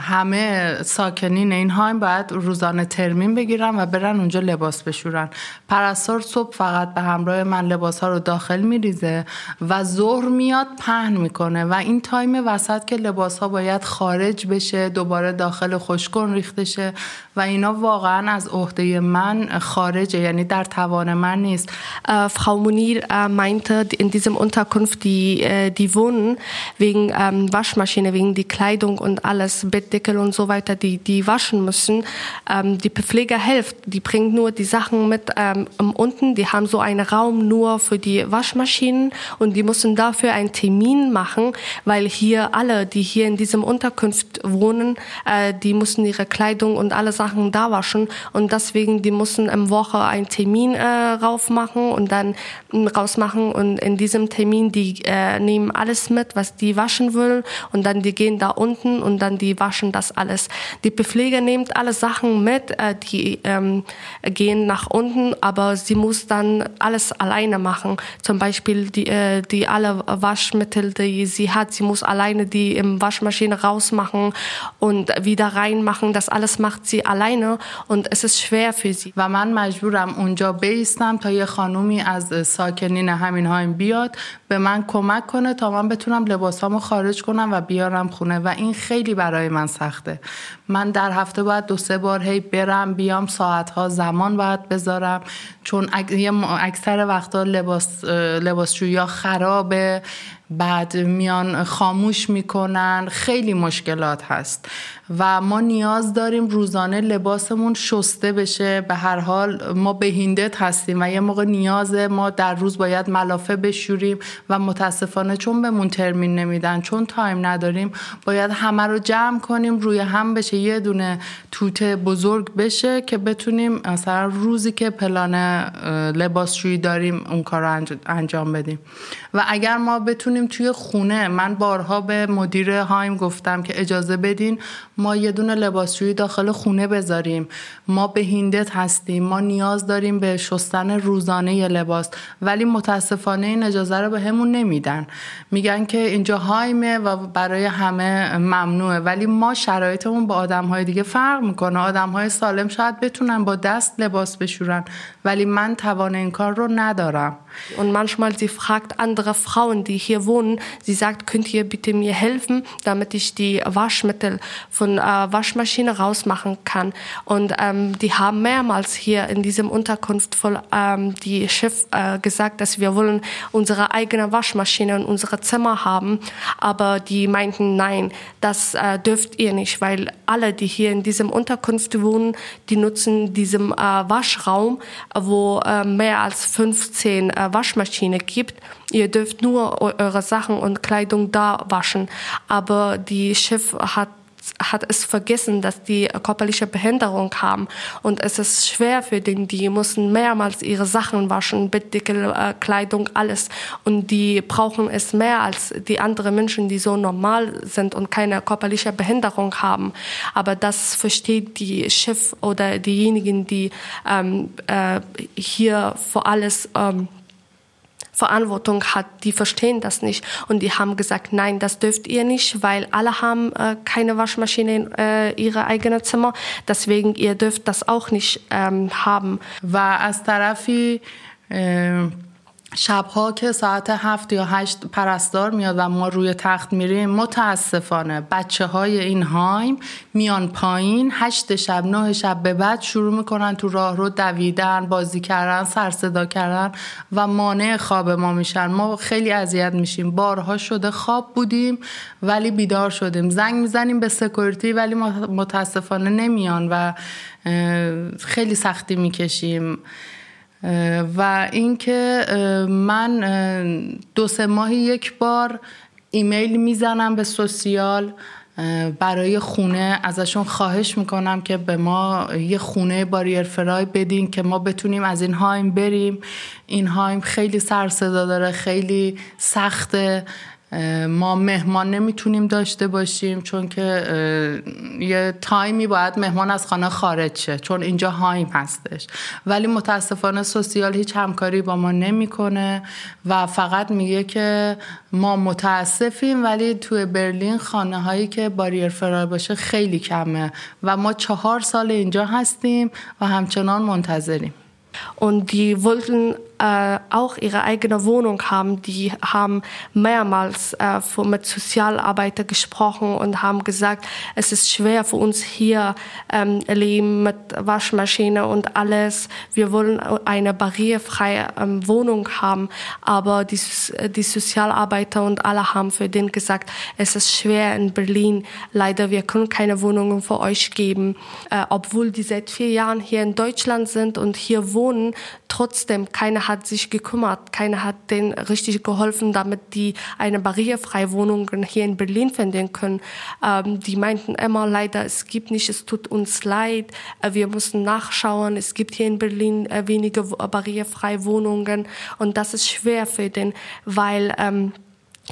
S10: همه ساکنین این هایم باید روزانه ترمین بگیرن و برن اونجا لباس بشورن. پرستار صبح فقط به همراه من لباس ها رو داخل میریزه و ظهر میاد پهن می‌کنه و این تایم وسط که لباس ها باید خارج بشه دوباره داخل خوشکن ریخته شه و اینا واقعا از عهده من خارجه یعنی در توان من نیست.
S8: Frau Munir meinte in diesem Unterkunft die die wohnen wegen Waschmaschine wegen die Kleidung alles, Bettdeckel und so weiter, die, die waschen müssen. Ähm, die Pfleger hilft, die bringt nur die Sachen mit ähm, unten. Die haben so einen Raum nur für die Waschmaschinen und die müssen dafür einen Termin machen, weil hier alle, die hier in diesem Unterkunft wohnen, äh, die müssen ihre Kleidung und alle Sachen da waschen und deswegen die müssen im Woche einen Termin äh, raufmachen und dann äh, rausmachen und in diesem Termin die äh, nehmen alles mit, was die waschen wollen und dann die gehen da unten und dann die waschen das alles. Die Pfleger nimmt alle Sachen mit, äh, die ähm, gehen nach unten, aber sie muss dann alles alleine machen. Zum Beispiel die, äh, die alle Waschmittel, die sie hat, sie muss alleine die im Waschmaschine rausmachen und wieder reinmachen. Das alles macht sie alleine und es ist schwer für sie.
S10: و من مجبورم اونجا بیستم تا یه خانومی از ساکنین همین هایم بیاد به من کمک کنه تا من بتونم لباسامو خارج کنم و بیارم خونه و این خیلی برای من سخته. من در هفته باید دو سه بار هی برم بیام ساعتها زمان باید بذارم. چون اکثر وقتا لباس لباسشویی خرابه بعد میان خاموش می‌کنن خیلی مشکلات هست. و ما نیاز داریم روزانه لباسمون شسته بشه. به هر حال ما بهیندت هستیم و یه موقع نیازه ما در روز باید ملافه بشوریم و متاسفانه چون بهمون ترمین نمیدن چون تایم نداریم باید همه رو جمع کنیم روی هم بشه یه دونه توته بزرگ بشه که بتونیم مثلا روزی که پلان لباسشویی داریم اون کار رو انجام بدیم. و اگر ما بتونیم توی خونه من بارها به مدیر هایم گفتم که اجازه بدین ما یه دونه لباسشویی داخل خونه بذاریم. ما به هندت هستیم. ما نیاز داریم به شستن روزانه ی لباس. ولی متاسفانه این اجازه رو به همون نمیدن. میگن که اینجا هایمه و برای همه ممنوعه. ولی ما شرایطمون با آدم های دیگه فرق می‌کنه. آدم های سالم شاید بتونن با دست لباس بشورن. ولی من توان این کار رو ندارم.
S8: Und manchmal sie fragt andere Frauen, die hier wohnen, sie sagt, könnt ihr bitte mir helfen, damit ich die Waschmittel von äh, Waschmaschine rausmachen kann. Und ähm, die haben mehrmals hier in diesem Unterkunft voll ähm, die Chef äh, gesagt, dass wir wollen unsere eigene Waschmaschine in unsere Zimmer haben. Aber die meinten, nein, das äh, dürft ihr nicht, weil alle, die hier in diesem Unterkunft wohnen, die nutzen diesen äh, Waschraum, wo äh, mehr als 15 äh, Waschmaschine gibt. Ihr dürft nur eure Sachen und Kleidung da waschen. Aber die Schiff hat hat es vergessen, dass die körperliche Behinderung haben und es ist schwer für die, die müssen mehrmals ihre Sachen waschen, Bettdeckel, äh, Kleidung, alles und die brauchen es mehr als die anderen Menschen, die so normal sind und keine körperliche Behinderung haben. Aber das versteht die Schiff oder diejenigen, die ähm, äh, hier vor alles ähm, Verantwortung hat, die verstehen das nicht. Und die haben gesagt, nein, das dürft ihr nicht, weil alle haben äh, keine Waschmaschine in äh, ihre eigenen Zimmer. Deswegen, ihr dürft das auch nicht ähm, haben.
S10: War Astarafi... Äh شبها که ساعت هفت یا هشت پرستار میاد و ما روی تخت میریم متاسفانه بچه های این هایم میان پایین. هشت شب نه شب به بعد شروع می‌کنن تو راه رو دویدن بازی کردن سر صدا کردن و مانع خواب ما میشن. ما خیلی اذیت میشیم. بارها شده خواب بودیم ولی بیدار شدیم. زنگ می‌زنیم به سکورتی ولی متاسفانه نمیان و خیلی سختی می‌کشیم. و اینکه من دو سه ماهی یک بار ایمیل می‌زنم به سوسیال برای خونه ازشون خواهش می‌کنم که به ما یه خونه باریر فرای بدین که ما بتونیم از این هایم بریم. این هایم خیلی سر صدا داره خیلی سخته. ما مهمان نمی‌تونیم داشته باشیم چون که یه تایمی باید مهمان از خانه خارج شه چون اینجا هایم هستش. ولی متاسفانه سوسیال هیچ همکاری با ما نمی‌کنه و فقط میگه که ما متاسفیم ولی توی برلین خانه هایی که باریر فرار باشه خیلی کمه و ما چهار سال اینجا هستیم و همچنان منتظریم.
S8: Und die wollten äh, auch ihre eigene Wohnung haben. Die haben mehrmals äh, mit Sozialarbeiter gesprochen und haben gesagt, es ist schwer für uns hier ähm, leben mit Waschmaschine und alles. Wir wollen eine barrierefreie ähm, Wohnung haben, aber die, die Sozialarbeiter und alle haben für den gesagt, es ist schwer in Berlin. Leider, wir können keine Wohnungen für euch geben, äh, obwohl die seit vier Jahren hier in Deutschland sind und hier wohnen. Trotzdem, keiner hat sich gekümmert, keiner hat denen richtig geholfen, damit die eine barrierefreie Wohnung hier in Berlin finden können. Ähm, die meinten immer leider, es gibt nicht, es tut uns leid, äh, wir mussten nachschauen, es gibt hier in Berlin äh, wenige barrierefreie Wohnungen. Und das ist schwer für den, weil ähm,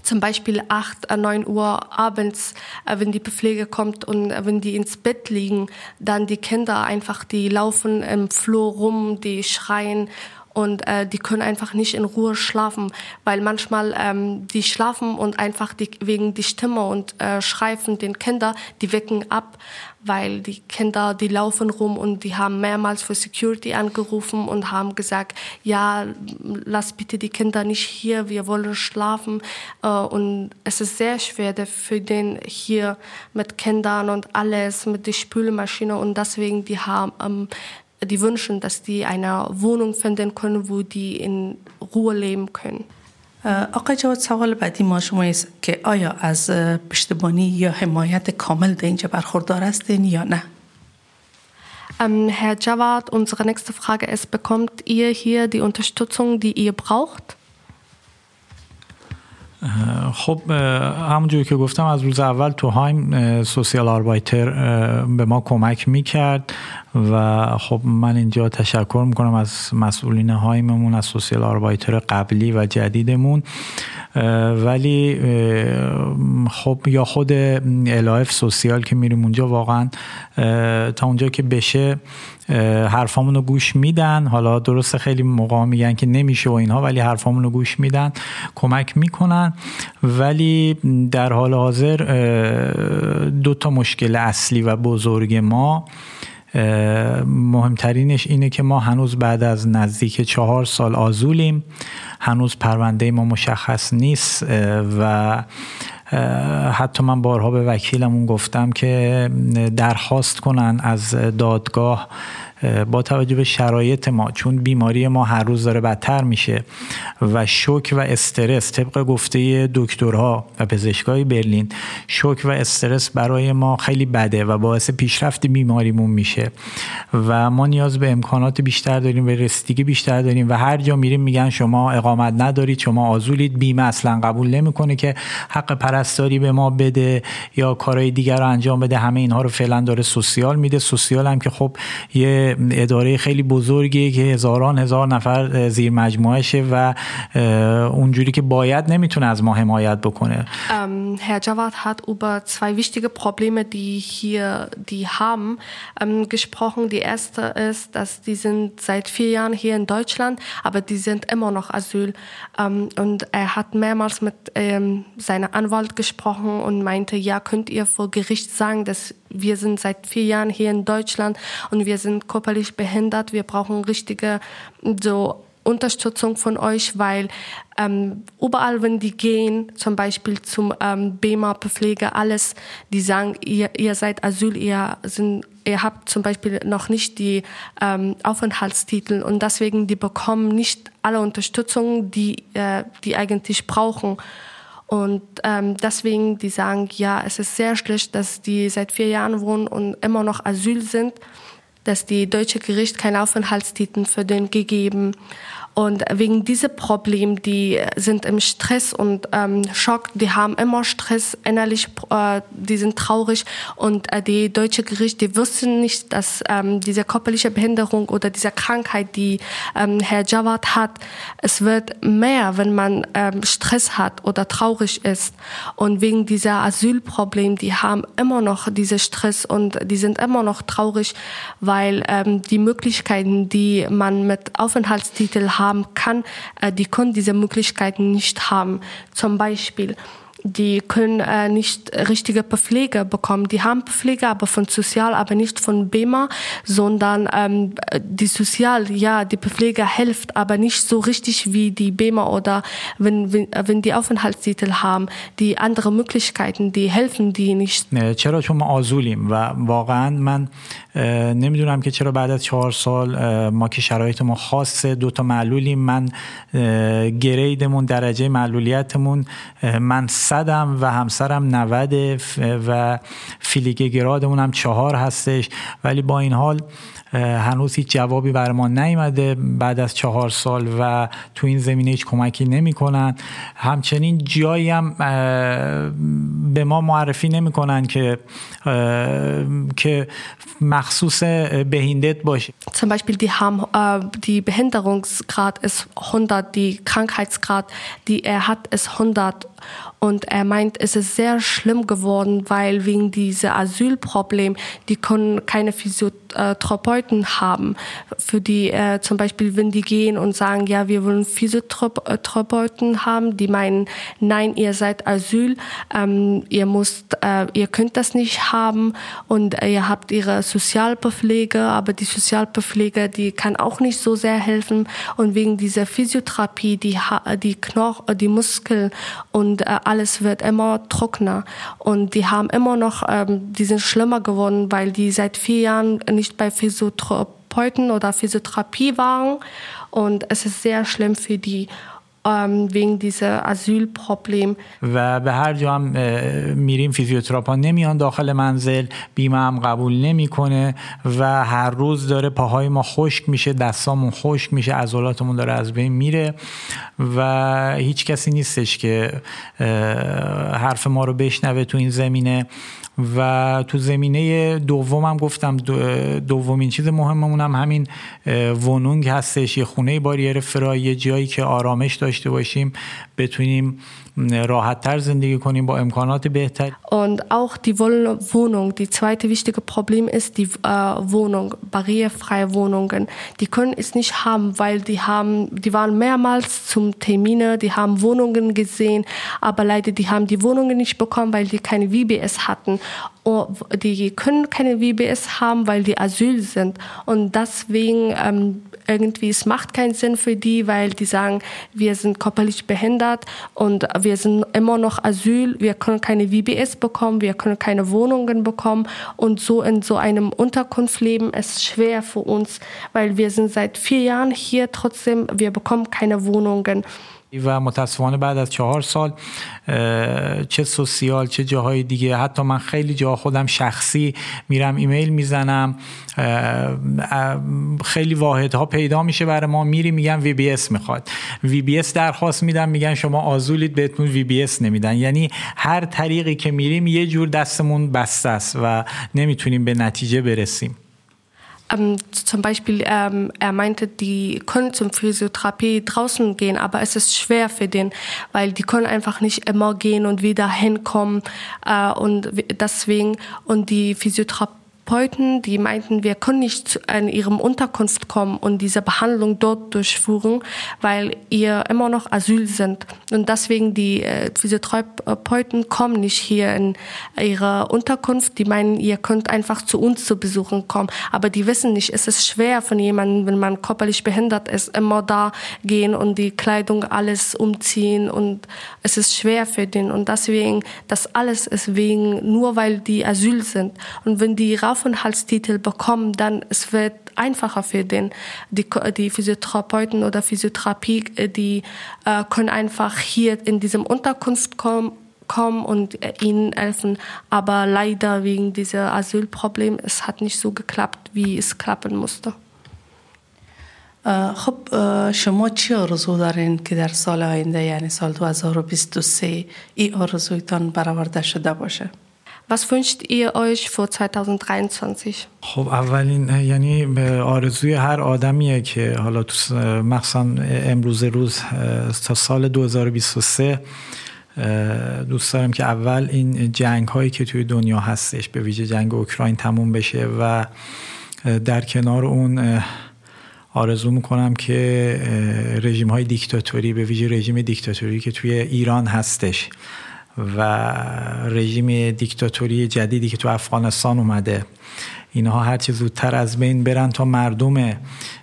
S8: zum Beispiel 8, 9 äh, Uhr abends, äh, wenn die Pflege kommt und äh, wenn die ins Bett liegen, dann die Kinder einfach, die laufen im Flur rum, die schreien und äh, die können einfach nicht in Ruhe schlafen, weil manchmal ähm, die schlafen und einfach die, wegen die Stimme und äh, Schreifen den Kinder, die wecken ab, weil die Kinder, die laufen rum und die haben mehrmals für Security angerufen und haben gesagt, ja, lass bitte die Kinder nicht hier, wir wollen schlafen. Äh, und es ist sehr schwer für den hier mit Kindern und alles, mit der Spülmaschine und deswegen die haben ähm, die wünschen, dass die eine Wohnung finden können, wo die in Ruhe leben können.
S11: آقای جواد سوال بعدی ما شما است که آیا از پشتیبانی یا حمایت کامل در اینجا برخوردار هستین یا نه؟
S8: Ähm, Herr Jawad, unsere nächste Frage ist, bekommt ihr hier die Unterstützung, die ihr braucht?
S9: خب همونجوری که گفتم از روز اول تو هایم سوسیال آربایتر به ما کمک می‌کرد و خب من اینجا تشکر می‌کنم از مسئولین هایممون از سوسیال آربایتر قبلی و جدیدمون. ولی خب یا خود الاف سوسیال که میریم اونجا واقعا تا اونجا که بشه حرفامون رو گوش میدن. حالا درسته خیلی موقع میگن که نمیشه و اینها ولی حرفامون رو گوش میدن کمک می‌کنن. ولی در حال حاضر دو تا مشکل اصلی و بزرگ ما مهمترینش اینه که ما هنوز بعد از نزدیک چهار سال آزولیم. هنوز پرونده ما مشخص نیست و حتی من بارها به وکیلمون گفتم که درخواست کنن از دادگاه با توجه به شرایط ما چون بیماری ما هر روز داره بدتر میشه و شوک و استرس طبق گفته دکترها و پزشکای برلین شوک و استرس برای ما خیلی بده و باعث پیشرفت بیماریمون میشه. و ما نیاز به امکانات بیشتر داریم به رسیدگی بیشتر داریم و هر جا میریم میگن شما اقامت ندارید شما آزولید بیمه اصلا قبول نمی‌کنه که حق پرستاری به ما بده یا کارهای دیگر رو انجام بده همه اینها رو فعلا داره سوسیال میده. سوسیال هم که خب یه اداره خیلی بزرگیه که هزاران هزار نفر زیر مجموعشه و اونجوری که باید نمیتونه از ما حمایت بکنه
S8: ähm, Herr Jawad hat über zwei wichtige Probleme, die hier die haben, ähm, gesprochen. Die erste ist, dass die sind seit vier Jahren hier in Deutschland, aber die sind immer noch Asyl. Ähm, und er hat mehrmals mit ähm, seiner Anwalt gesprochen und meinte, ja, könnt ihr vor Gericht sagen, dass wir sind seit vier Jahren hier in Deutschland und wir sind körperlich behindert. Wir brauchen richtige so Unterstützung von euch, weil ähm, überall, wenn die gehen, zum Beispiel zum ähm, BEMA-Pflege, alles, die sagen, ihr, ihr seid Asyl, ihr, sind, ihr habt zum Beispiel noch nicht die ähm, Aufenthaltstitel und deswegen die bekommen nicht alle Unterstützung, die äh, die eigentlich brauchen. Und ähm, deswegen, die sagen, ja, es ist sehr schlecht, dass die seit vier Jahren wohnen und immer noch Asyl sind, dass die deutsche Gericht keinen Aufenthaltstitel für den gegeben und wegen diesem Problem, die sind im Stress und ähm, Schock, die haben immer Stress innerlich, äh, die sind traurig und äh, die deutsche Gericht, die wussten nicht, dass ähm, diese körperliche Behinderung oder diese Krankheit, die ähm, Herr Jawad hat, es wird mehr, wenn man ähm, Stress hat oder traurig ist. Und wegen dieser Asylproblem, die haben immer noch diese Stress und die sind immer noch traurig, weil ähm, die Möglichkeiten, die man mit Aufenthaltstitel hat, haben kann, äh, die können diese Möglichkeiten nicht haben. Zum Beispiel die können äh, nicht richtige Pflege bekommen. Die haben Pflege, aber von Sozial, aber nicht von BEMA, sondern ähm, die Sozial, ja, die Pflege hilft, aber nicht so richtig wie die BEMA oder wenn, wenn, wenn die Aufenthaltstitel haben, die andere Möglichkeiten, die helfen die nicht.
S9: چرا چون ما آزولیم و واقعا من نمیدونم که چرا بعد از چهار سال ما که شرایط ما خاصه دو تا معلولیم من گریدمون درجه معلولیتمون من صدم و همسرم 90 و فیلیگ گرادمون هم چهار هستش. ولی با این حال هنوز هیچ جوابی بر ما نیامده بعد از چهار سال و تو این زمینه هیچ کمکی نمی‌کنن. همچنین جایی هم به ما معرفی نمی‌کنن که که مخصوص بهینdet باشه
S8: Zum Beispiel die haben äh, die Behinderungsgrad ist 100, die Krankheitsgrad, die er hat, ist 100 Und er meint, es ist sehr schlimm geworden, weil wegen dieser Asylproblem, die können keine Physiotherapeuten haben. Für die, äh, zum Beispiel, wenn die gehen und sagen, ja, wir wollen Physiotherapeuten haben, die meinen, nein, ihr seid Asyl, ähm, ihr müsst, äh, ihr könnt das nicht haben und äh, ihr habt ihre Sozialpflege, aber die Sozialpflege, die kann auch nicht so sehr helfen. Und wegen dieser Physiotherapie, die, die Knochen, die Muskeln und äh, alles wird immer trockener. Und die haben immer noch, ähm, die sind schlimmer geworden, weil die seit vier Jahren nicht bei Physiotherapeuten oder Physiotherapie waren. Und es ist sehr schlimm für die. Wegen dieser Asylproblem.
S9: و به هر جا هم میریم فیزیوتراپا نمیان داخل منزل بیمه هم قبول نمی‌کنه و هر روز داره پاهای ما خشک میشه دستامون خشک میشه عضلاتمون داره از بین میره و هیچ کسی نیستش که حرف ما رو بشنوه تو این زمینه و تو زمینه دومم گفتم دومین چیز مهممون هم همین ونونگ هستش یه خونه باریر فرای یه جایی که آرامش داشته باشیم بتونیم راحتتر زندگی کنیم با امکانات بهتر
S8: Und auch die Wohnung, die zweite wichtige Problem ist die äh, Wohnung, barrierefreie Wohnungen. Die können es nicht haben, weil die haben, die waren mehrmals zum Termine, die haben Wohnungen gesehen, aber leider die haben die Wohnungen nicht bekommen, weil die keine WBS hatten. Die können keine WBS haben, weil die Asyl sind. Und deswegen ähm, irgendwie, es macht keinen Sinn für die, weil die sagen, wir sind körperlich behindert und wir sind immer noch Asyl, wir können keine WBS bekommen, wir können keine Wohnungen bekommen und so in so einem Unterkunft leben ist schwer für uns, weil wir sind seit vier Jahren hier trotzdem, wir bekommen keine Wohnungen.
S9: و متاسفانه بعد از چهار سال چه سوسیال چه جاهای دیگه. حتی من خیلی جا خودم شخصی میرم ایمیل می‌زنم خیلی واحدها پیدا میشه برای ما. میری میگن وی بی اس می‌خواد. وی بی اس درخواست میدن میگن شما آزولید بهتون وی بی اس نمیدن. یعنی هر طریقی که میریم یه جور دستمون بسته است و نمی‌تونیم به نتیجه برسیم.
S8: Ähm, zum Beispiel, ähm, er meinte, die können zum Physiotherapie draußen gehen, aber es ist schwer für den, weil die können einfach nicht immer gehen und wieder hinkommen. Äh, und deswegen, und die Physiotherapie Therapeuten, die meinten, wir können nicht in ihrem Unterkunft kommen und diese Behandlung dort durchführen, weil ihr immer noch Asyl sind. Und deswegen die äh, Physiotherapeuten kommen nicht hier in ihre Unterkunft. Die meinen, ihr könnt einfach zu uns zu besuchen kommen. Aber die wissen nicht, es ist schwer von jemandem, wenn man körperlich behindert ist, immer da gehen und die Kleidung alles umziehen und es ist schwer für den. Und deswegen, das alles ist wegen, nur weil die Asyl sind. Und wenn die Aufenthaltstitel bekommen, dann es wird einfacher für den. Die, die Physiotherapeuten oder Physiotherapie, äh, die äh, können einfach hier in diesem Unterkunft kommen kommen und äh, ihnen helfen. Aber leider wegen dieser Asylproblem, es hat nicht so geklappt, wie es klappen musste.
S11: خب شما چی آرزو دارین که در سال آینده یعنی سال 2023 این آرزویتان برآورده شده باشه؟
S8: Was wünscht ihr euch für 2023?
S9: خب اولین یعنی آرزوی هر آدمیه که حالا تو مخصوصا امروز روز تا سال 2023 دوست دارم که اول این جنگ هایی که توی دنیا هستش به ویژه جنگ اوکراین تموم بشه و در کنار اون آرزو می‌کنم که رژیم های دیکتاتوری به ویژه رژیم دیکتاتوری که توی ایران هستش و رژیم دیکتاتوری جدیدی که تو افغانستان اومده. اینها هرچی زودتر از بین برن تا مردم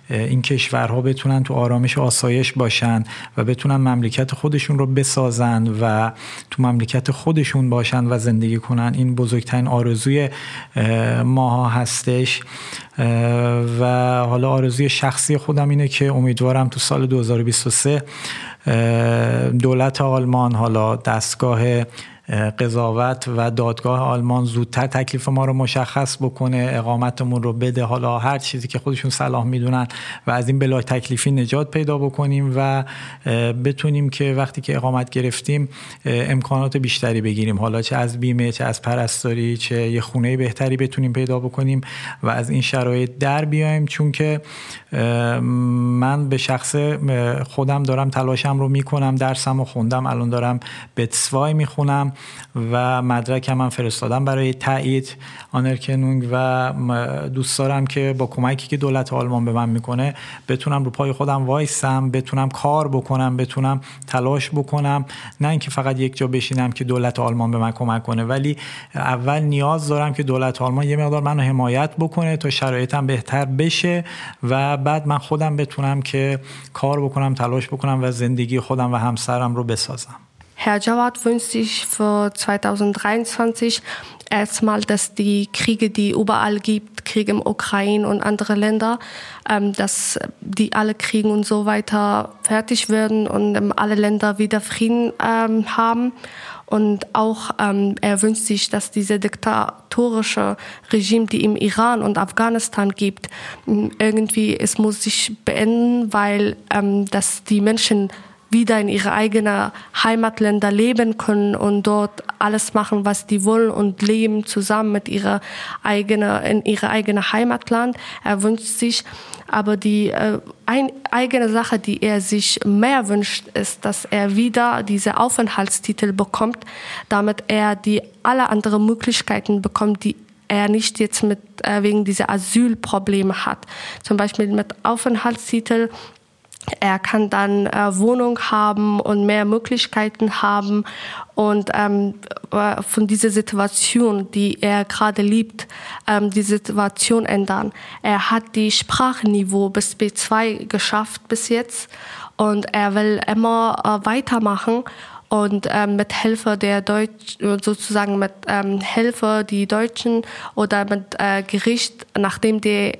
S9: این کشورها بتونن تو آرامش آسایش باشن و بتونن مملکت خودشون رو بسازن و تو مملکت خودشون باشن و زندگی کنن. این بزرگترین آرزوی ماها هستش. و حالا آرزوی شخصی خودم اینه که امیدوارم تو سال 2023 دولت آلمان حالا دستگاه قضاوت و دادگاه آلمان زودتر تکلیف ما رو مشخص بکنه اقامتمون رو بده. حالا هر چیزی که خودشون صلاح می‌دونن و از این بلا تکلیفی نجات پیدا بکنیم و بتونیم که وقتی که اقامت گرفتیم امکانات بیشتری بگیریم. حالا چه از بیمه چه از پرستاری چه یه خونه بهتری بتونیم پیدا بکنیم و از این شرایط در بیایم. چون که من به شخص خودم دارم تلاشم رو می‌کنم درسم رو خوندم الان دارم بتسوای می‌خونم. و مدرکم من فرستادم برای تایید آنرکنونگ و دوست دارم که با کمکی که دولت آلمان به من می‌کنه بتونم رو پای خودم وایسم بتونم کار بکنم بتونم تلاش بکنم. نه اینکه فقط یک جا بشینم که دولت آلمان به من کمک کنه ولی اول نیاز دارم که دولت آلمان یه مقدار منو حمایت بکنه تا شرایطم بهتر بشه و بعد من خودم بتونم که کار بکنم تلاش بکنم و زندگی خودم و همسرم رو بسازم.
S8: Herr Jawad wünscht sich für 2023 erstmal, dass die Kriege, die überall gibt, Kriege im Ukraine und andere Länder, ähm, dass die alle Kriege und so weiter fertig werden und ähm, alle Länder wieder Frieden ähm, haben. Und auch ähm, er wünscht sich, dass diese diktatorische Regime, die im Iran und Afghanistan gibt, irgendwie es muss sich beenden, weil ähm, dass die Menschen wieder in ihre eigenen Heimatländer leben können und dort alles machen, was die wollen und leben zusammen mit ihrer eigenen, in ihre eigene Heimatland. Er wünscht sich, aber die äh, ein, eigene Sache, die er sich mehr wünscht, ist, dass er wieder diese Aufenthaltstitel bekommt, damit er die alle anderen Möglichkeiten bekommt, die er nicht jetzt mit äh, wegen dieser Asylprobleme hat. Zum Beispiel mit Aufenthaltstitel er kann dann äh, Wohnung haben und mehr Möglichkeiten haben und ähm, äh, von dieser Situation, die er gerade liebt, ähm, die Situation ändern. Er hat die Sprachniveau bis B2 geschafft bis jetzt und er will immer äh, weitermachen und ähm, mit Hilfe der Deutsch sozusagen mit ähm, Hilfe die Deutschen oder mit äh, Gericht, nachdem die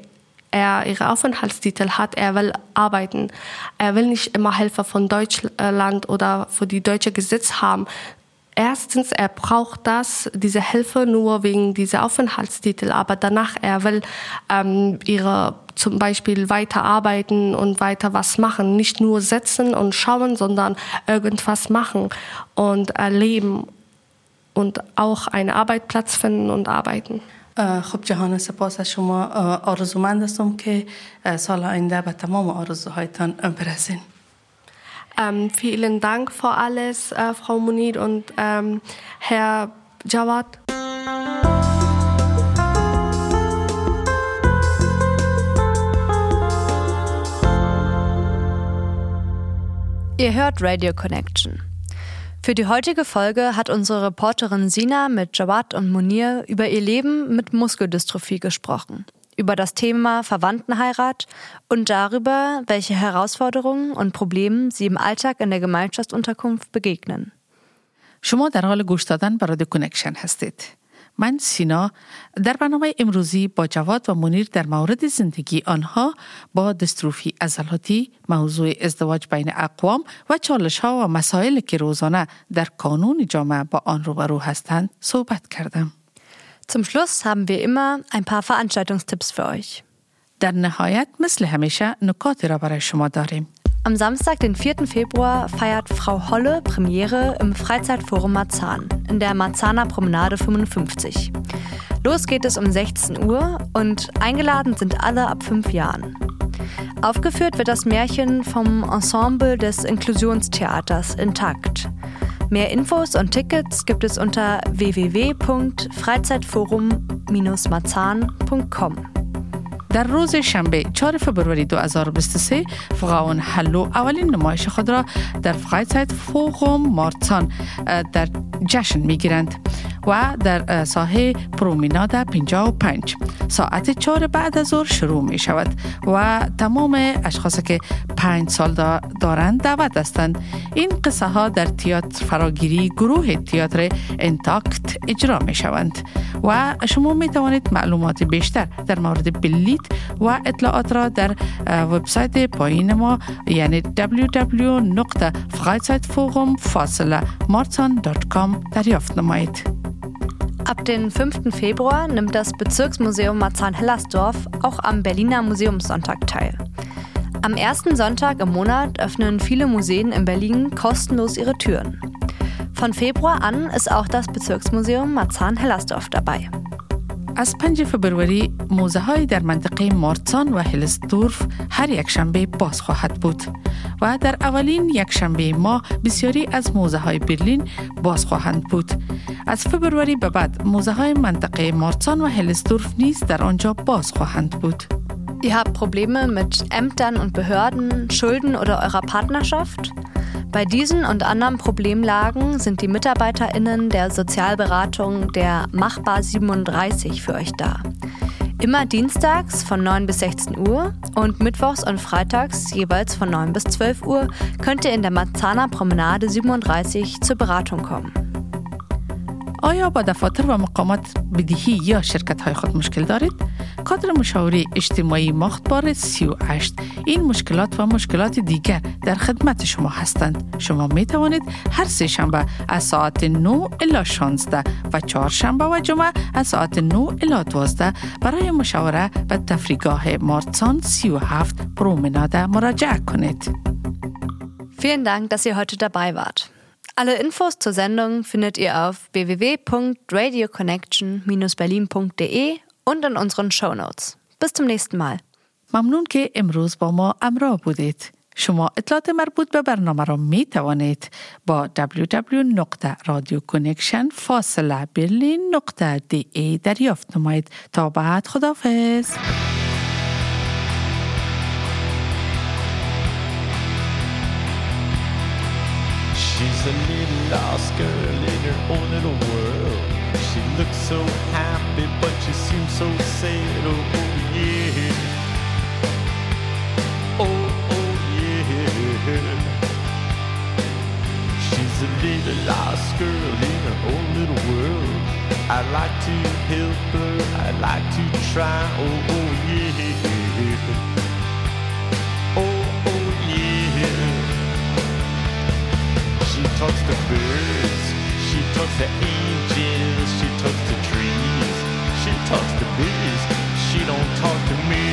S8: er ihre Aufenthaltstitel hat, er will arbeiten. Er will nicht immer Helfer von Deutschland oder für die deutsche Gesetz haben. Erstens, er braucht das, diese Hilfe nur wegen dieser Aufenthaltstitel, aber danach, er will ähm, ihre zum Beispiel weiter arbeiten und weiter was machen. Nicht nur sitzen und schauen, sondern irgendwas machen und erleben und auch einen Arbeitsplatz finden und arbeiten.
S11: خب جهان سپاس از شما آرزومند هستم که سال آینده به تمام آرزوهایتان برسین
S8: Ähm, vielen Dank für alles, äh, Frau Munir und ähm, Herr Jawad.
S7: Ihr hört Radio Connection. Für die heutige Folge hat unsere Reporterin Sina mit Jawad und Munir über ihr Leben mit Muskeldystrophie gesprochen, über das Thema Verwandtenheirat und darüber, welche Herausforderungen und Probleme sie im Alltag in der Gemeinschaftsunterkunft begegnen.
S3: شما در حال گوش دادن به رادیو کنکشن هستید. من سینا در برنامه امروزی با جواد و منیر در مورد زندگی آنها با دستروفی عضلاتی موضوع ازدواج بین اقوام و چالش ها و مسائل که روزانه در کانون جامعه با آن روبرو هستند صحبت کردم.
S7: Zum Schluss haben wir immer ein paar Veranstaltungstipps für euch.
S3: در نهایت مثل همیشه نکاتی را برای شما داریم.
S7: Am Samstag, den 4. Februar, feiert Frau Holle Premiere im Freizeitforum Marzahn in der Marzahner Promenade 55. Los geht es um 16 Uhr und eingeladen sind alle ab fünf Jahren. Aufgeführt wird das Märchen vom Ensemble des Inklusionstheaters Intakt. Mehr Infos und Tickets gibt es unter www.freizeitforum-marzahn.com.
S3: در روز شنبه 4 فبروری 2023 فقاون حلو اولین نمایش خود را در فرایزایت فوقم مارتسان در جشن می گیرند و در ساحه پرومیناد 55 ساعت 4 بعد از ظهر شروع می شود و تمام اشخاص که 5 سال دارند دعوت هستند این قصه ها در تئاتر فراگیری گروه تئاتر انتاکت اجرا می شوند و شما می توانید معلومات بیشتر در مورد بلیت و اطلاعات را در وبسایت پایین ما یعنی www.freizeitforum-martan.com دریافت نمایید.
S7: Ab dem 5. Februar nimmt das Bezirksmuseum Marzahn-Hellersdorf auch am Berliner Museumssonntag teil. Am ersten Sonntag im Monat öffnen viele Museen in Berlin kostenlos ihre Türen. Von Februar an ist auch das Bezirksmuseum Marzahn-Hellersdorf dabei.
S3: از 5 فبروری موزه های در منطقه مارتسان و هلسدورف هر یک شنبه باز خواهد بود و در اولین یک شنبه ماه بسیاری از موزه های برلین باز خواهند بود. از فبروری به بعد موزه های منطقه مارتسان و هلسدورف نیز در آنجا باز خواهند بود.
S7: Ihr habt Probleme mit Ämtern und Behörden, Schulden oder eurer Partnerschaft? Bei diesen und anderen Problemlagen sind die MitarbeiterInnen der Sozialberatung der Machbar 37 für euch da. Immer dienstags von 9 bis 16 Uhr und mittwochs und freitags jeweils von 9 bis 12 Uhr könnt ihr in der Marzahner Promenade 37 zur Beratung kommen.
S3: آیا با دفاتر و مقامات بدهی یا شرکت های خود مشکل دارید؟ کادر مشاوری اجتماعی ماختبار 38 این مشکلات و مشکلات دیگر در خدمت شما هستند. شما می توانید هر سه شنبه از ساعت 9 الی 16 و چهار شنبه و جمعه از ساعت 9 الی 12 برای مشاوره به تفریگاه مارتسان 37 پرومناده مراجعه کنید.
S7: Vielen Dank, dass ihr heute dabei wart. Alle Infos zur Sendung findet ihr auf www.radioconnection-berlin.de und in unseren Shownotes. Bis zum nächsten Mal.
S3: ممنون که امروز با ما امراه بودید. شما اطلاعات مربوط به برنامه را می توانید با www.radioconnection فاصله برلین نقطه دی دریافت نمایید تا بعد خدافز.
S12: She's a little lost girl in her own little world. She looks so happy, but she seems so sad. Oh, oh yeah. Oh, oh yeah. She's a little lost girl in her own little world. I'd like to help her, I'd like to try. Oh, oh yeah. Talks to birds, she talks to angels, she talks to trees, she talks to bees. She don't talk to me,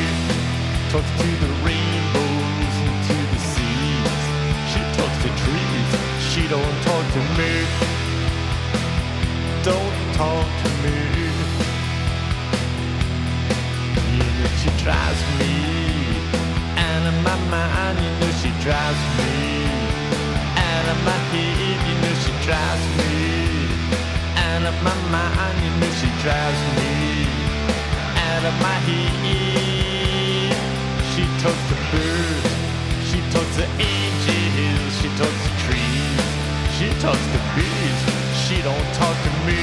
S12: talks to the rainbows and to the seas. She talks to trees, she don't talk to me. Don't talk to me. Yeah, she drives me out of my mind. You know she drives me out of my head. You know she drives me out of my mind. You know she drives me out of my head. She talks to birds, she talks to angels, she talks to trees, she talks to bees. She don't talk to me.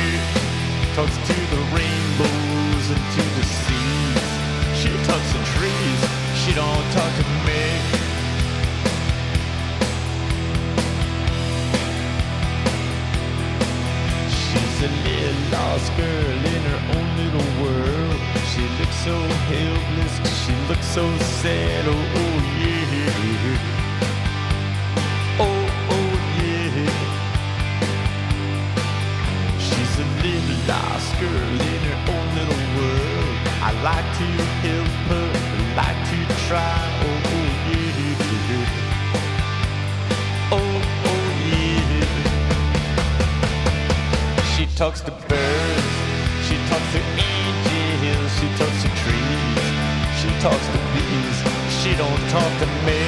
S12: Talks to the rainbows and to the seas. She talks to trees. She don't talk to me. Lost girl in her own little world. She looks so helpless, she looks so sad. Oh, oh yeah. Oh, oh yeah. She's a little lost girl in her own little world. I like to help her, I like to try. Oh, oh yeah. Oh, oh yeah. She talks to talks to bees. She don't talk to me,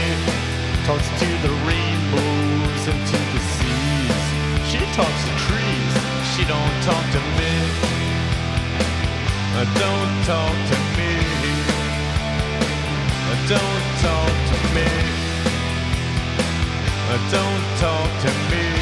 S12: talks to the rainbows and to the seas. She talks to trees, she don't talk to me. Don't talk to me. Don't talk to me. Don't talk to me.